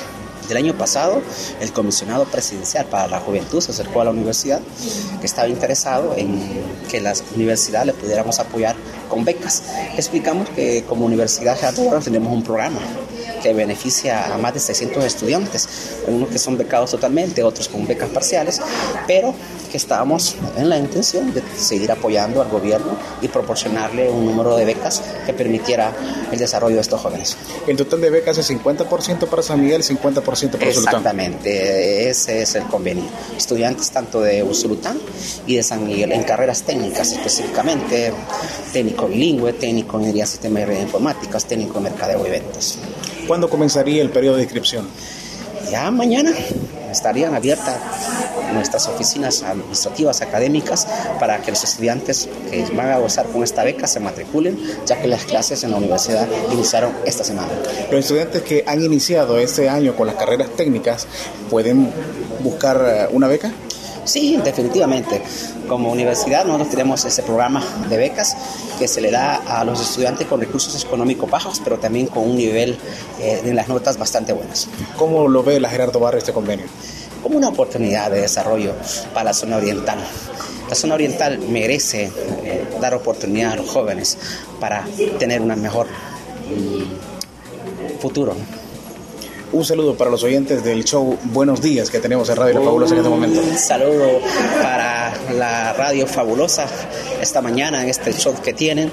del año pasado, el comisionado presidencial para la juventud se acercó a la universidad que estaba interesado en que las universidades le pudiéramos apoyar con becas. Explicamos que como Universidad Gerardo tenemos un programa que beneficia a más de 600 estudiantes, unos que son becados totalmente, otros con becas parciales, pero que estábamos en la intención de seguir apoyando al gobierno y proporcionarle un número de becas que permitiera el desarrollo de estos jóvenes. El total de becas es 50% para San Miguel y 50% para Usulután. Exactamente, ese es el convenio. Estudiantes tanto de Usulután y de San Miguel en carreras técnicas específicamente, técnico bilingüe, técnico en ingeniería sistema de informáticas, técnico en mercadeo y ventas. ¿Cuándo comenzaría el periodo de inscripción? Ya mañana estarían abiertas nuestras oficinas administrativas académicas para que los estudiantes que van a gozar con esta beca se matriculen, ya que las clases en la universidad iniciaron esta semana. Los estudiantes que han iniciado este año con las carreras técnicas pueden buscar eh, una beca. Sí, definitivamente. Como universidad nosotros tenemos ese programa de becas que se le da a los estudiantes con recursos económicos bajos, pero también con un nivel eh, en las notas bastante buenas. ¿Cómo lo ve la Gerardo Barrio este convenio? Como una oportunidad de desarrollo para la zona oriental. La zona oriental merece eh, dar oportunidad a los jóvenes para tener un mejor mm, futuro. Un saludo para los oyentes del show Buenos Días que tenemos en Radio La Fabulosa en este momento. Un saludo para la Radio Fabulosa esta mañana en este show que tienen.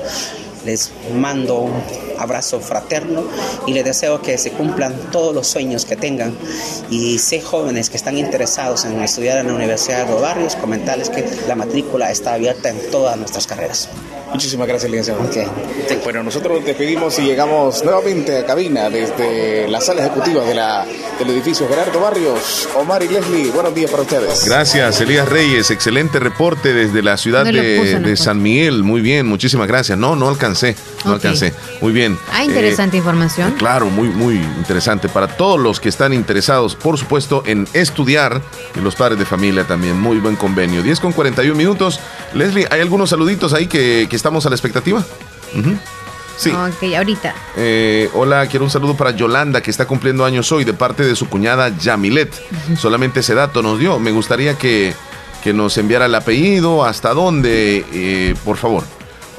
Les mando un abrazo fraterno y les deseo que se cumplan todos los sueños que tengan. Y sé jóvenes que están interesados en estudiar en la Universidad de los Barrios, comentarles que la matrícula está abierta en todas nuestras carreras. Muchísimas gracias, licenciado. Bueno, nosotros nos despedimos y llegamos nuevamente a cabina desde la sala ejecutiva de la, del edificio Gerardo Barrios. Omar y Leslie, buenos días para ustedes. Gracias, Elías Reyes. Excelente reporte desde la ciudad de, San Miguel. Muy bien, muchísimas gracias. No, no alcancé, no alcancé. Muy bien. Ah, interesante eh, información. Claro, muy, muy interesante para todos los que están interesados, por supuesto, en estudiar y los padres de familia también. Muy buen convenio. 10 con 41 minutos. Leslie, ¿hay algunos saluditos ahí que, que estamos a la expectativa. Sí. Ok, ahorita. Eh, hola, quiero un saludo para Yolanda, que está cumpliendo años hoy, de parte de su cuñada Yamilet. Solamente ese dato nos dio. Me gustaría que, que nos enviara el apellido, hasta dónde, eh, por favor.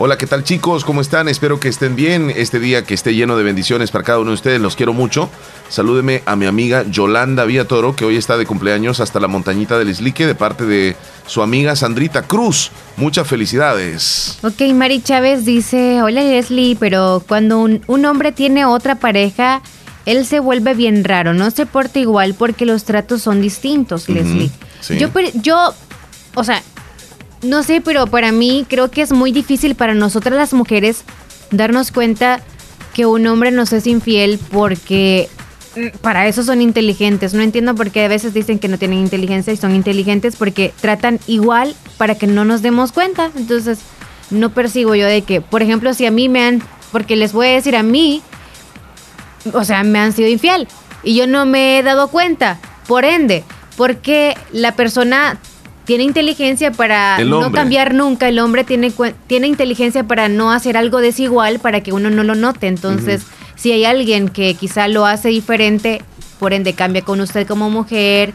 Hola, ¿qué tal chicos? ¿Cómo están? Espero que estén bien. Este día que esté lleno de bendiciones para cada uno de ustedes. Los quiero mucho. Salúdeme a mi amiga Yolanda Toro, que hoy está de cumpleaños hasta la montañita del Islique, de parte de su amiga Sandrita Cruz. Muchas felicidades. Ok, Mari Chávez dice, hola Leslie, pero cuando un, hombre tiene otra pareja, él se vuelve bien raro, no se porta igual porque los tratos son distintos, Leslie. Yo, yo, o sea, no sé, pero para mí creo que es muy difícil para nosotras las mujeres darnos cuenta que un hombre nos es infiel porque mm, para eso son inteligentes. No entiendo por qué a veces dicen que no tienen inteligencia y son inteligentes porque tratan igual para que no nos demos cuenta. Entonces, no percibo yo de que, por ejemplo, si a mí me han, porque les voy a decir a mí, o sea, me han sido infiel y yo no me he dado cuenta. Por ende, porque la persona tiene inteligencia para no cambiar nunca, el hombre tiene, tiene inteligencia para no hacer algo desigual para que uno no lo note. Entonces, si hay alguien que quizá lo hace diferente, por ende cambia con usted como mujer,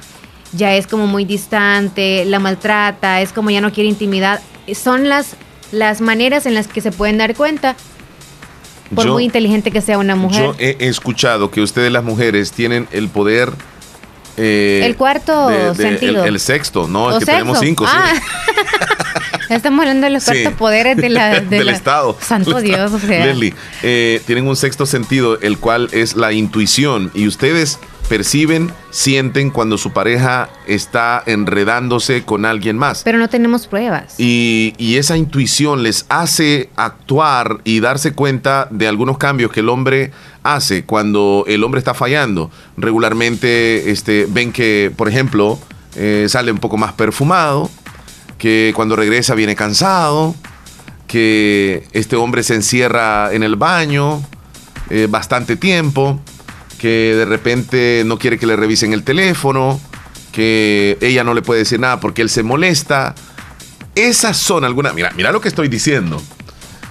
ya es como muy distante, la maltrata, es como ya no quiere intimidad. Son las, las maneras en las que se pueden dar cuenta. por muy inteligente que sea una mujer. Yo he escuchado que ustedes las mujeres tienen el poder eh, el cuarto sentido. El, sexto, no, es que tenemos cinco, ah. Estamos hablando de los cuartos poderes de la, del Estado. Santo Dios, o sea. Leslie, eh, tienen un sexto sentido, el cual es la intuición. Y ustedes perciben, sienten cuando su pareja está enredándose con alguien más. Pero no tenemos pruebas. Y, esa intuición les hace actuar y darse cuenta de algunos cambios que el hombre hace cuando el hombre está fallando. Regularmente este, ven que, por ejemplo, eh, sale un poco más perfumado, que cuando regresa viene cansado, que este hombre se encierra en el baño eh, bastante tiempo que de repente no quiere que le revisen el teléfono, que ella no le puede decir nada porque él se molesta. Esas son algunas, mira, mira lo que estoy diciendo.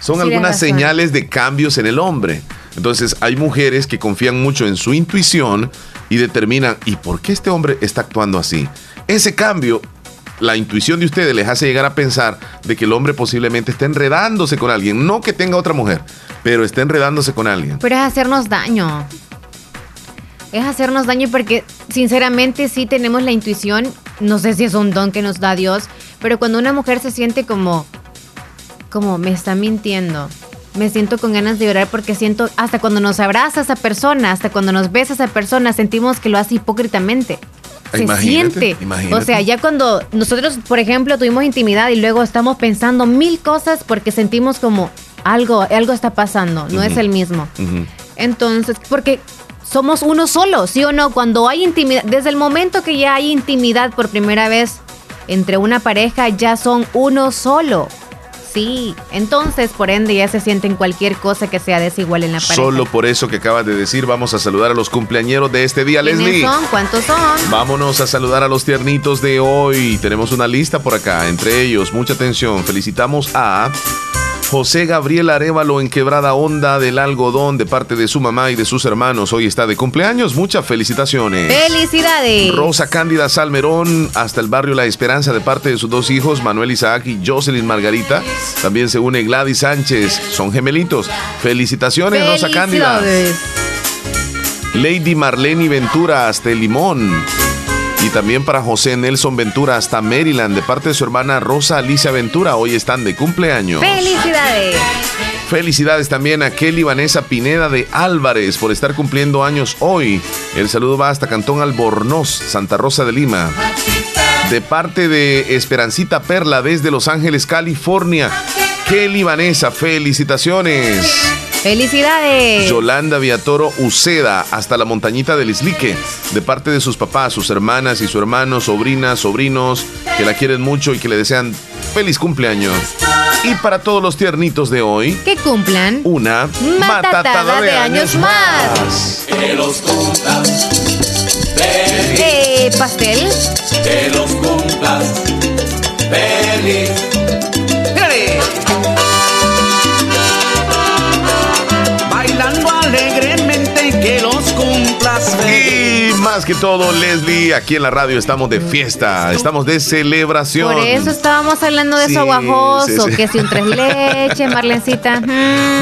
Son algunas señales de cambios en el hombre. Entonces hay mujeres que confían mucho en su intuición y determinan, ¿y por qué este hombre está actuando así? Ese cambio, la intuición de ustedes les hace llegar a pensar de que el hombre posiblemente está enredándose con alguien. No que tenga otra mujer, pero está enredándose con alguien. Pero es hacernos daño es hacernos daño porque sinceramente sí tenemos la intuición, no sé si es un don que nos da Dios, pero cuando una mujer se siente como, como me está mintiendo, me siento con ganas de llorar porque siento, hasta cuando nos abraza esa persona, hasta cuando nos besa esa persona, sentimos que lo hace hipócritamente. Se siente. O sea, ya cuando nosotros, por ejemplo, tuvimos intimidad y luego estamos pensando mil cosas porque sentimos como algo, algo está pasando, no es el mismo. Entonces, porque somos uno solo, ¿sí o no? Cuando hay intimidad, desde el momento que ya hay intimidad por primera vez entre una pareja, ya son uno solo. Sí, entonces por ende ya se sienten cualquier cosa que sea desigual en la pareja. Solo por eso que acabas de decir, vamos a saludar a los cumpleañeros de este día, Leslie. son? ¿Cuántos son? Vámonos a saludar a los tiernitos de hoy. Tenemos una lista por acá, entre ellos, mucha atención. Felicitamos a José Gabriel Arevalo en Quebrada Onda del Algodón de parte de su mamá y de sus hermanos. Hoy está de cumpleaños. Muchas felicitaciones. Felicidades. Rosa Cándida Salmerón hasta el barrio La Esperanza de parte de sus dos hijos, Manuel Isaac y Jocelyn Margarita. También se une Gladys Sánchez. Son gemelitos. Felicitaciones, Rosa Cándida. Lady Marlene Ventura hasta el Limón. Y también para José Nelson Ventura hasta Maryland, de parte de su hermana Rosa Alicia Ventura. Hoy están de cumpleaños. ¡Felicidades! Felicidades también a Kelly Vanessa Pineda de Álvarez por estar cumpliendo años hoy. El saludo va hasta Cantón Albornoz, Santa Rosa de Lima. De parte de Esperancita Perla desde Los Ángeles, California. Kelly Vanessa, felicitaciones. ¡Felicidades! Yolanda Viatoro Uceda, hasta la montañita del Islique, de parte de sus papás, sus hermanas y su hermano, sobrinas, sobrinos, que la quieren mucho y que le desean feliz cumpleaños. Y para todos los tiernitos de hoy, que cumplan una matatada, de, años, más. Que los cumplas. Eh, pastel. Que los cumplas. Feliz Y más que todo, Leslie, aquí en la radio estamos de fiesta, estamos de celebración. Por eso estábamos hablando de eso aguajoso, que si un tres leches, Marlencita.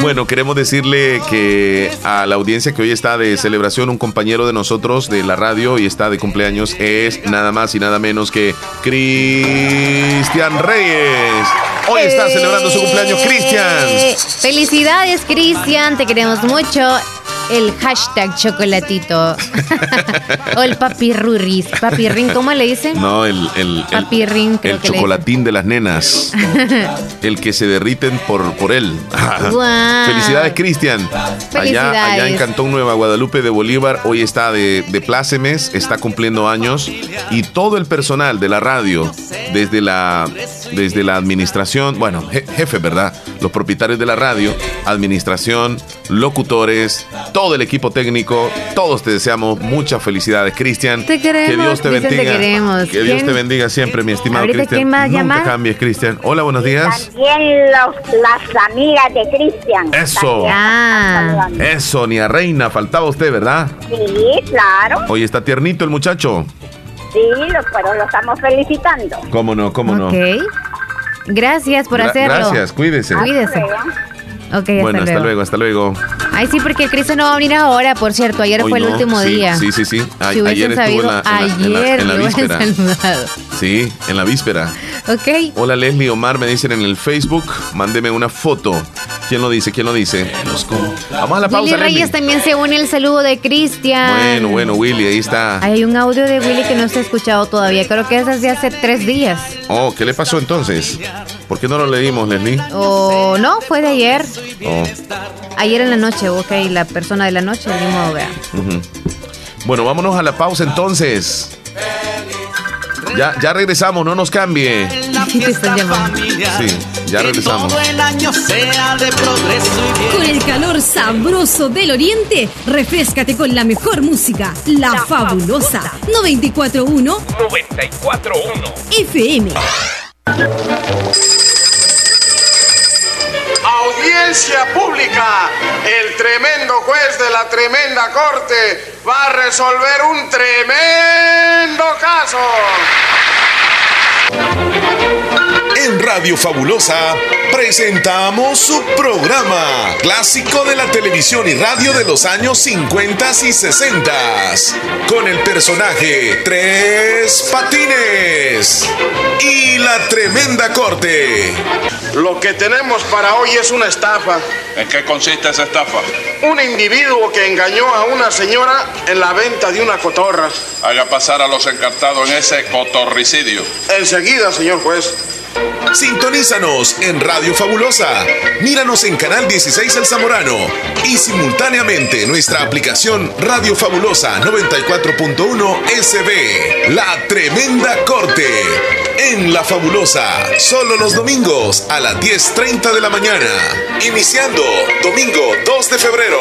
Bueno, queremos decirle que a la audiencia que hoy está de celebración, un compañero de nosotros de la radio y está de cumpleaños es nada más y nada menos que Cristian Reyes. Hoy está celebrando su cumpleaños, Cristian. Felicidades, Cristian, te queremos mucho el hashtag chocolatito. o el papirruris. Papirrin, ¿cómo le dicen? No, el, el, papirrin, el, chocolatín de las nenas. el que se derriten por, por él. Felicidades, Cristian. Allá, allá en Cantón Nueva Guadalupe de Bolívar, hoy está de, de plácemes, está cumpliendo años. Y todo el personal de la radio, desde la, desde la administración, bueno, jefe, ¿verdad? Los propietarios de la radio, administración, locutores, todo el equipo técnico, todos te deseamos muchas felicidades, Cristian. Te queremos. Que Dios te bendiga. Que Dios te bendiga siempre, mi estimado Cristian. Nunca cambies, Cristian. Hola, buenos días. También las amigas de Cristian. Eso. Ah. Eso, ni a Reina, faltaba usted, ¿verdad? Sí, claro. Hoy está tiernito el muchacho. Sí, pero lo estamos felicitando. ¿Cómo no? ¿Cómo no? Ok. Gracias por hacerlo. Gracias, cuídese. Cuídese. Ok, bueno, hasta luego. hasta luego, Ay, sí, porque Cristo no va a venir ahora, por cierto. Ayer fue el último día. Sí, sí, sí. ayer estuvo en la, ayer en la, víspera. Sí, en la víspera. Ok. Hola Leslie Omar, me dicen en el Facebook, mándeme una foto. ¿Quién lo dice? ¿Quién lo dice? Vamos a la pausa. Willy Reyes también se une el saludo de Cristian. Bueno, bueno, Willy, ahí está. Hay un audio de Willy que no se ha escuchado todavía. Creo que es desde hace tres días. Oh, ¿qué le pasó entonces? ¿Por qué no lo leímos, Leslie? Oh, no, fue de ayer. Oh. Ayer en la noche, ok, la persona de la noche, modo, vea. Bueno, vámonos a la pausa entonces. Ya, ya regresamos, no nos cambie. Sí, te están llamando. Sí, ya regresamos. Con el calor sabroso del oriente, refrescate con la mejor música, La, Fabulosa. 941 941 FM. Audiencia pública. El tremendo juez de la tremenda corte va a resolver un tremendo caso. En Radio Fabulosa presentamos su programa clásico de la televisión y radio de los años 50 y 60 con el personaje Tres Patines y la tremenda corte. Lo que tenemos para hoy es una estafa. ¿En qué consiste esa estafa? Un individuo que engañó a una señora en la venta de una cotorra. Haga pasar a los encartados en ese cotorricidio. Enseguida, señor juez. Sintonízanos en Radio Fabulosa. Míranos en Canal 16 El Zamorano y simultáneamente nuestra aplicación Radio Fabulosa 94.1 SB. La Tremenda Corte. En La Fabulosa, solo los domingos a las 10.30 de la mañana. Iniciando domingo 2 de febrero.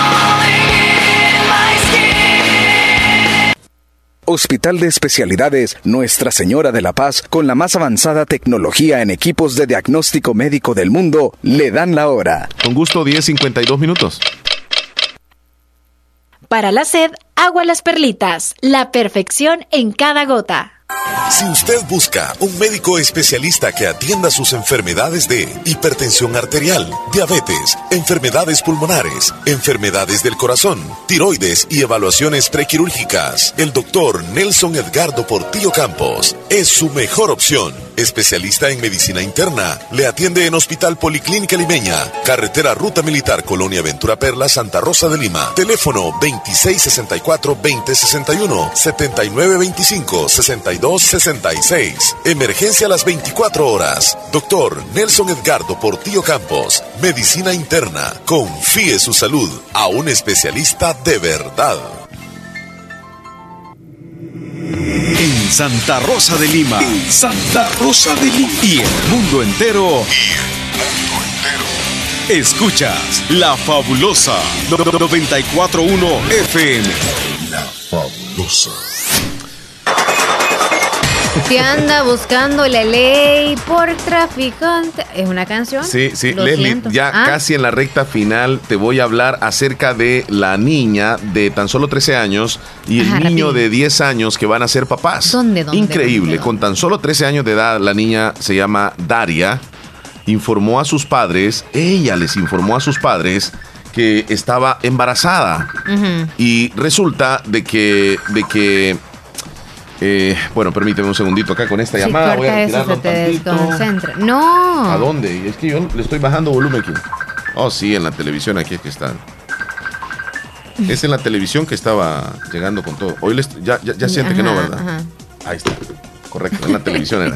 Hospital de Especialidades Nuestra Señora de la Paz, con la más avanzada tecnología en equipos de diagnóstico médico del mundo, le dan la hora. Con gusto, 10.52 minutos. Para la sed, agua las perlitas, la perfección en cada gota. Si usted busca un médico especialista que atienda sus enfermedades de hipertensión arterial, diabetes, enfermedades pulmonares, enfermedades del corazón, tiroides y evaluaciones prequirúrgicas, el doctor Nelson Edgardo Portillo Campos es su mejor opción. Especialista en medicina interna, le atiende en Hospital Policlínica Limeña, Carretera Ruta Militar Colonia Ventura Perla, Santa Rosa de Lima. Teléfono 2664-2061, 7925-62. 266. Emergencia a las 24 horas. Doctor Nelson Edgardo Portillo Campos. Medicina interna. Confíe su salud a un especialista de verdad. En Santa Rosa de Lima. Santa Rosa de Lima. Y el mundo entero. Y el mundo entero. Escuchas La Fabulosa 941 FM. La Fabulosa. Te anda buscando la ley por traficante. ¿Es una canción? Sí, sí, Leslie, ya ah. casi en la recta final te voy a hablar acerca de la niña de tan solo 13 años y el niño de 10 años que van a ser papás. ¿Dónde, dónde Increíble, con tan solo 13 años de edad la niña se llama Daria. Informó a sus padres, ella les informó a sus padres que estaba embarazada. Y resulta de que, de que eh, bueno, permíteme un segundito acá con esta llamada. Voy a eso, se te desconcentra. No. ¿A dónde? Es que yo le estoy bajando volumen aquí. Oh, sí, en la televisión aquí es que están. Es en la televisión que estaba llegando con todo. Hoy ya, ya, siente que no, ¿verdad? Ahí está. Correcto, en la televisión era.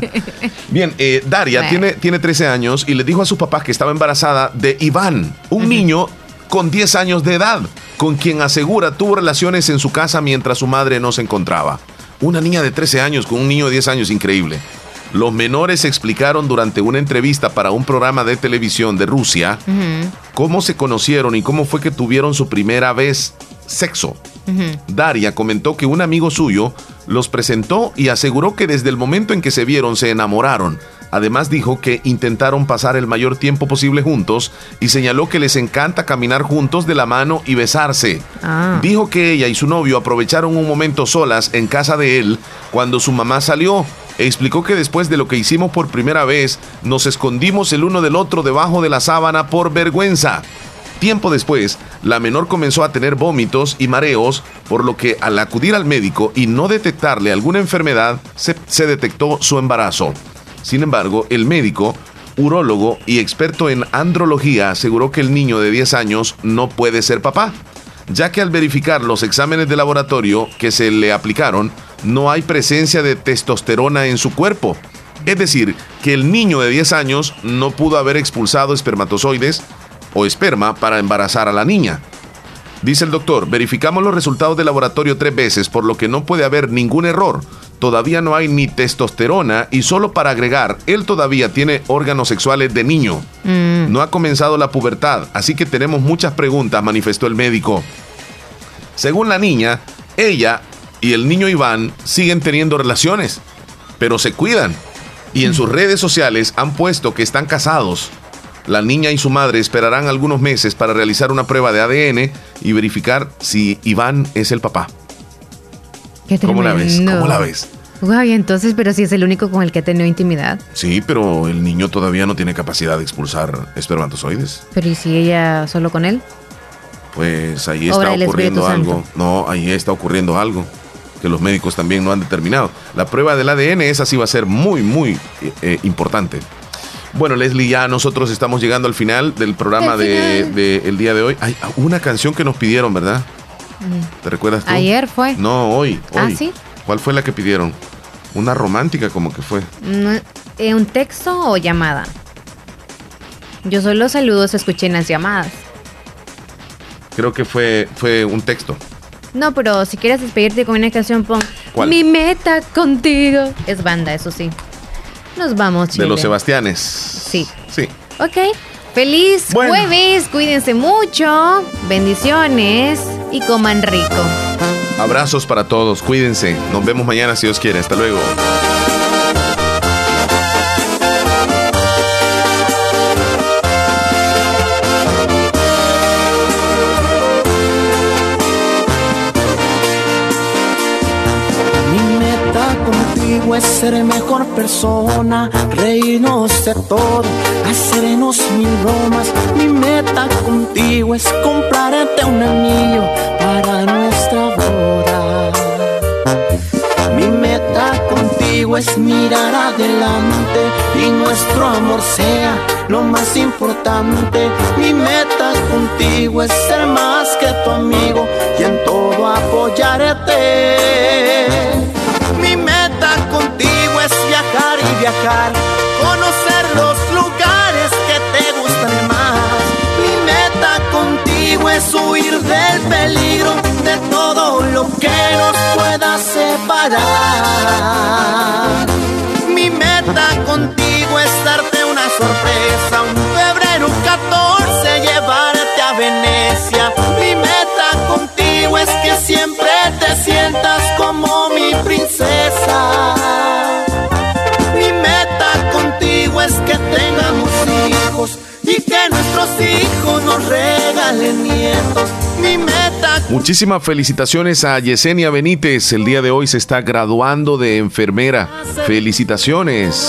Bien, eh, Daria tiene, tiene 13 años y le dijo a sus papás que estaba embarazada de Iván, un niño con 10 años de edad, con quien asegura tuvo relaciones en su casa mientras su madre no se encontraba. Una niña de 13 años con un niño de 10 años, increíble. Los menores explicaron durante una entrevista para un programa de televisión de Rusia cómo se conocieron y cómo fue que tuvieron su primera vez sexo. Daria comentó que un amigo suyo los presentó y aseguró que desde el momento en que se vieron se enamoraron. Además dijo que intentaron pasar el mayor tiempo posible juntos y señaló que les encanta caminar juntos de la mano y besarse. Ah. Dijo que ella y su novio aprovecharon un momento solas en casa de él cuando su mamá salió. E explicó que después de lo que hicimos por primera vez, nos escondimos el uno del otro debajo de la sábana por vergüenza. Tiempo después, la menor comenzó a tener vómitos y mareos, por lo que al acudir al médico y no detectarle alguna enfermedad, se, se detectó su embarazo. Sin embargo, el médico, urólogo y experto en andrología aseguró que el niño de 10 años no puede ser papá, ya que al verificar los exámenes de laboratorio que se le aplicaron, no hay presencia de testosterona en su cuerpo. Es decir, que el niño de 10 años no pudo haber expulsado espermatozoides o esperma para embarazar a la niña. Dice el doctor, verificamos los resultados de laboratorio tres veces, por lo que no puede haber ningún error todavía no hay ni testosterona y solo para agregar, él todavía tiene órganos sexuales de niño. Mm. No ha comenzado la pubertad, así que tenemos muchas preguntas, manifestó el médico. Según la niña, ella y el niño Iván siguen teniendo relaciones, pero se cuidan y en sus redes sociales han puesto que están casados. La niña y su madre esperarán algunos meses para realizar una prueba de ADN y verificar si Iván es el papá. ¿Cómo la ves? ¿Cómo la ves? Uy, entonces, pero si es el único con el que ha tenido intimidad. Sí, pero el niño todavía no tiene capacidad de expulsar espermatozoides. Pero ¿y si ella solo con él? Pues ahí está ocurriendo algo. No, ahí está ocurriendo algo que los médicos también no han determinado. La prueba del ADN, esa sí va a ser muy, muy eh, eh, importante. Bueno, Leslie, ya nosotros estamos llegando al final del programa del de, el día de hoy. Hay una canción que nos pidieron, ¿verdad? ¿Te recuerdas tú? Ayer fue. No, hoy, ah, ¿sí? ¿Cuál fue la que pidieron? Una romántica como que fue. Eh, ¿Un texto o llamada? Yo solo saludos escuché en las llamadas. Creo que fue, fue un texto. No, pero si quieres despedirte con una canción, pon Mi meta contigo. Es banda, eso sí. Nos vamos, Chile. De los Sebastianes. Sí. Sí. Ok. Feliz jueves, cuídense mucho, bendiciones y coman rico. Abrazos para todos, cuídense. Nos vemos mañana si Dios quiere. Hasta luego. Ser mejor persona, reírnos de todo, hacernos mil bromas. Mi meta contigo es comprarte un anillo para nuestra boda. Mi meta contigo es mirar adelante y nuestro amor sea lo más importante. Mi meta contigo es ser más que tu amigo y en todo apoyarte viajar conocer los lugares que te gustan más. Mi meta contigo es huir del peligro, de todo lo que nos pueda separar. Mi meta contigo es darte una sorpresa, un febrero 14 llevarte a Venecia. Mi meta contigo es que siempre te sientas como mi princesa. Hijos y que nuestros hijos nos regalen. Mi meta. Muchísimas felicitaciones a Yesenia Benítez. El día de hoy se está graduando de enfermera. Felicitaciones.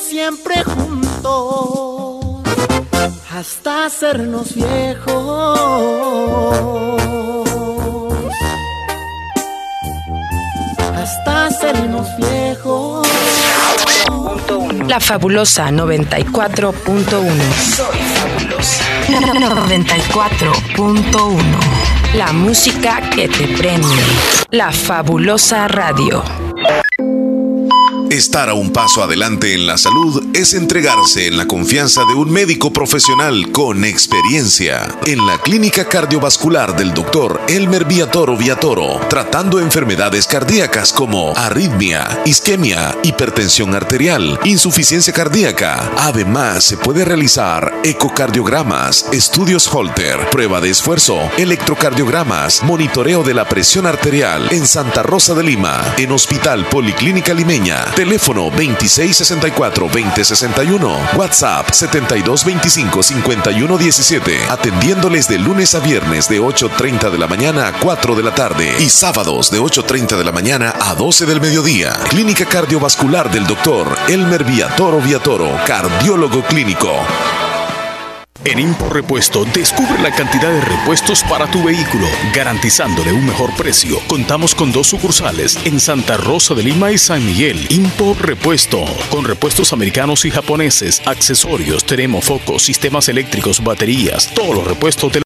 Siempre juntos hasta hacernos viejos. Hasta hacernos viejos. La fabulosa 94.1. Soy fabulosa. 94.1. La música que te prende. La fabulosa radio. Estar a un paso adelante en la salud es entregarse en la confianza de un médico profesional con experiencia. En la clínica cardiovascular del doctor Elmer Viatoro Viatoro, tratando enfermedades cardíacas como arritmia, isquemia, hipertensión arterial, insuficiencia cardíaca. Además, se puede realizar ecocardiogramas, estudios Holter, prueba de esfuerzo, electrocardiogramas, monitoreo de la presión arterial en Santa Rosa de Lima, en Hospital Policlínica Limeña Teléfono 2664-2061. WhatsApp 7225-5117. Atendiéndoles de lunes a viernes de 8.30 de la mañana a 4 de la tarde. Y sábados de 8.30 de la mañana a 12 del mediodía. Clínica Cardiovascular del doctor Elmer Viatoro Viatoro. Cardiólogo clínico. En Impo Repuesto descubre la cantidad de repuestos para tu vehículo, garantizándole un mejor precio. Contamos con dos sucursales en Santa Rosa de Lima y San Miguel. Impo Repuesto, con repuestos americanos y japoneses, accesorios, tenemos focos, sistemas eléctricos, baterías, todos los repuestos de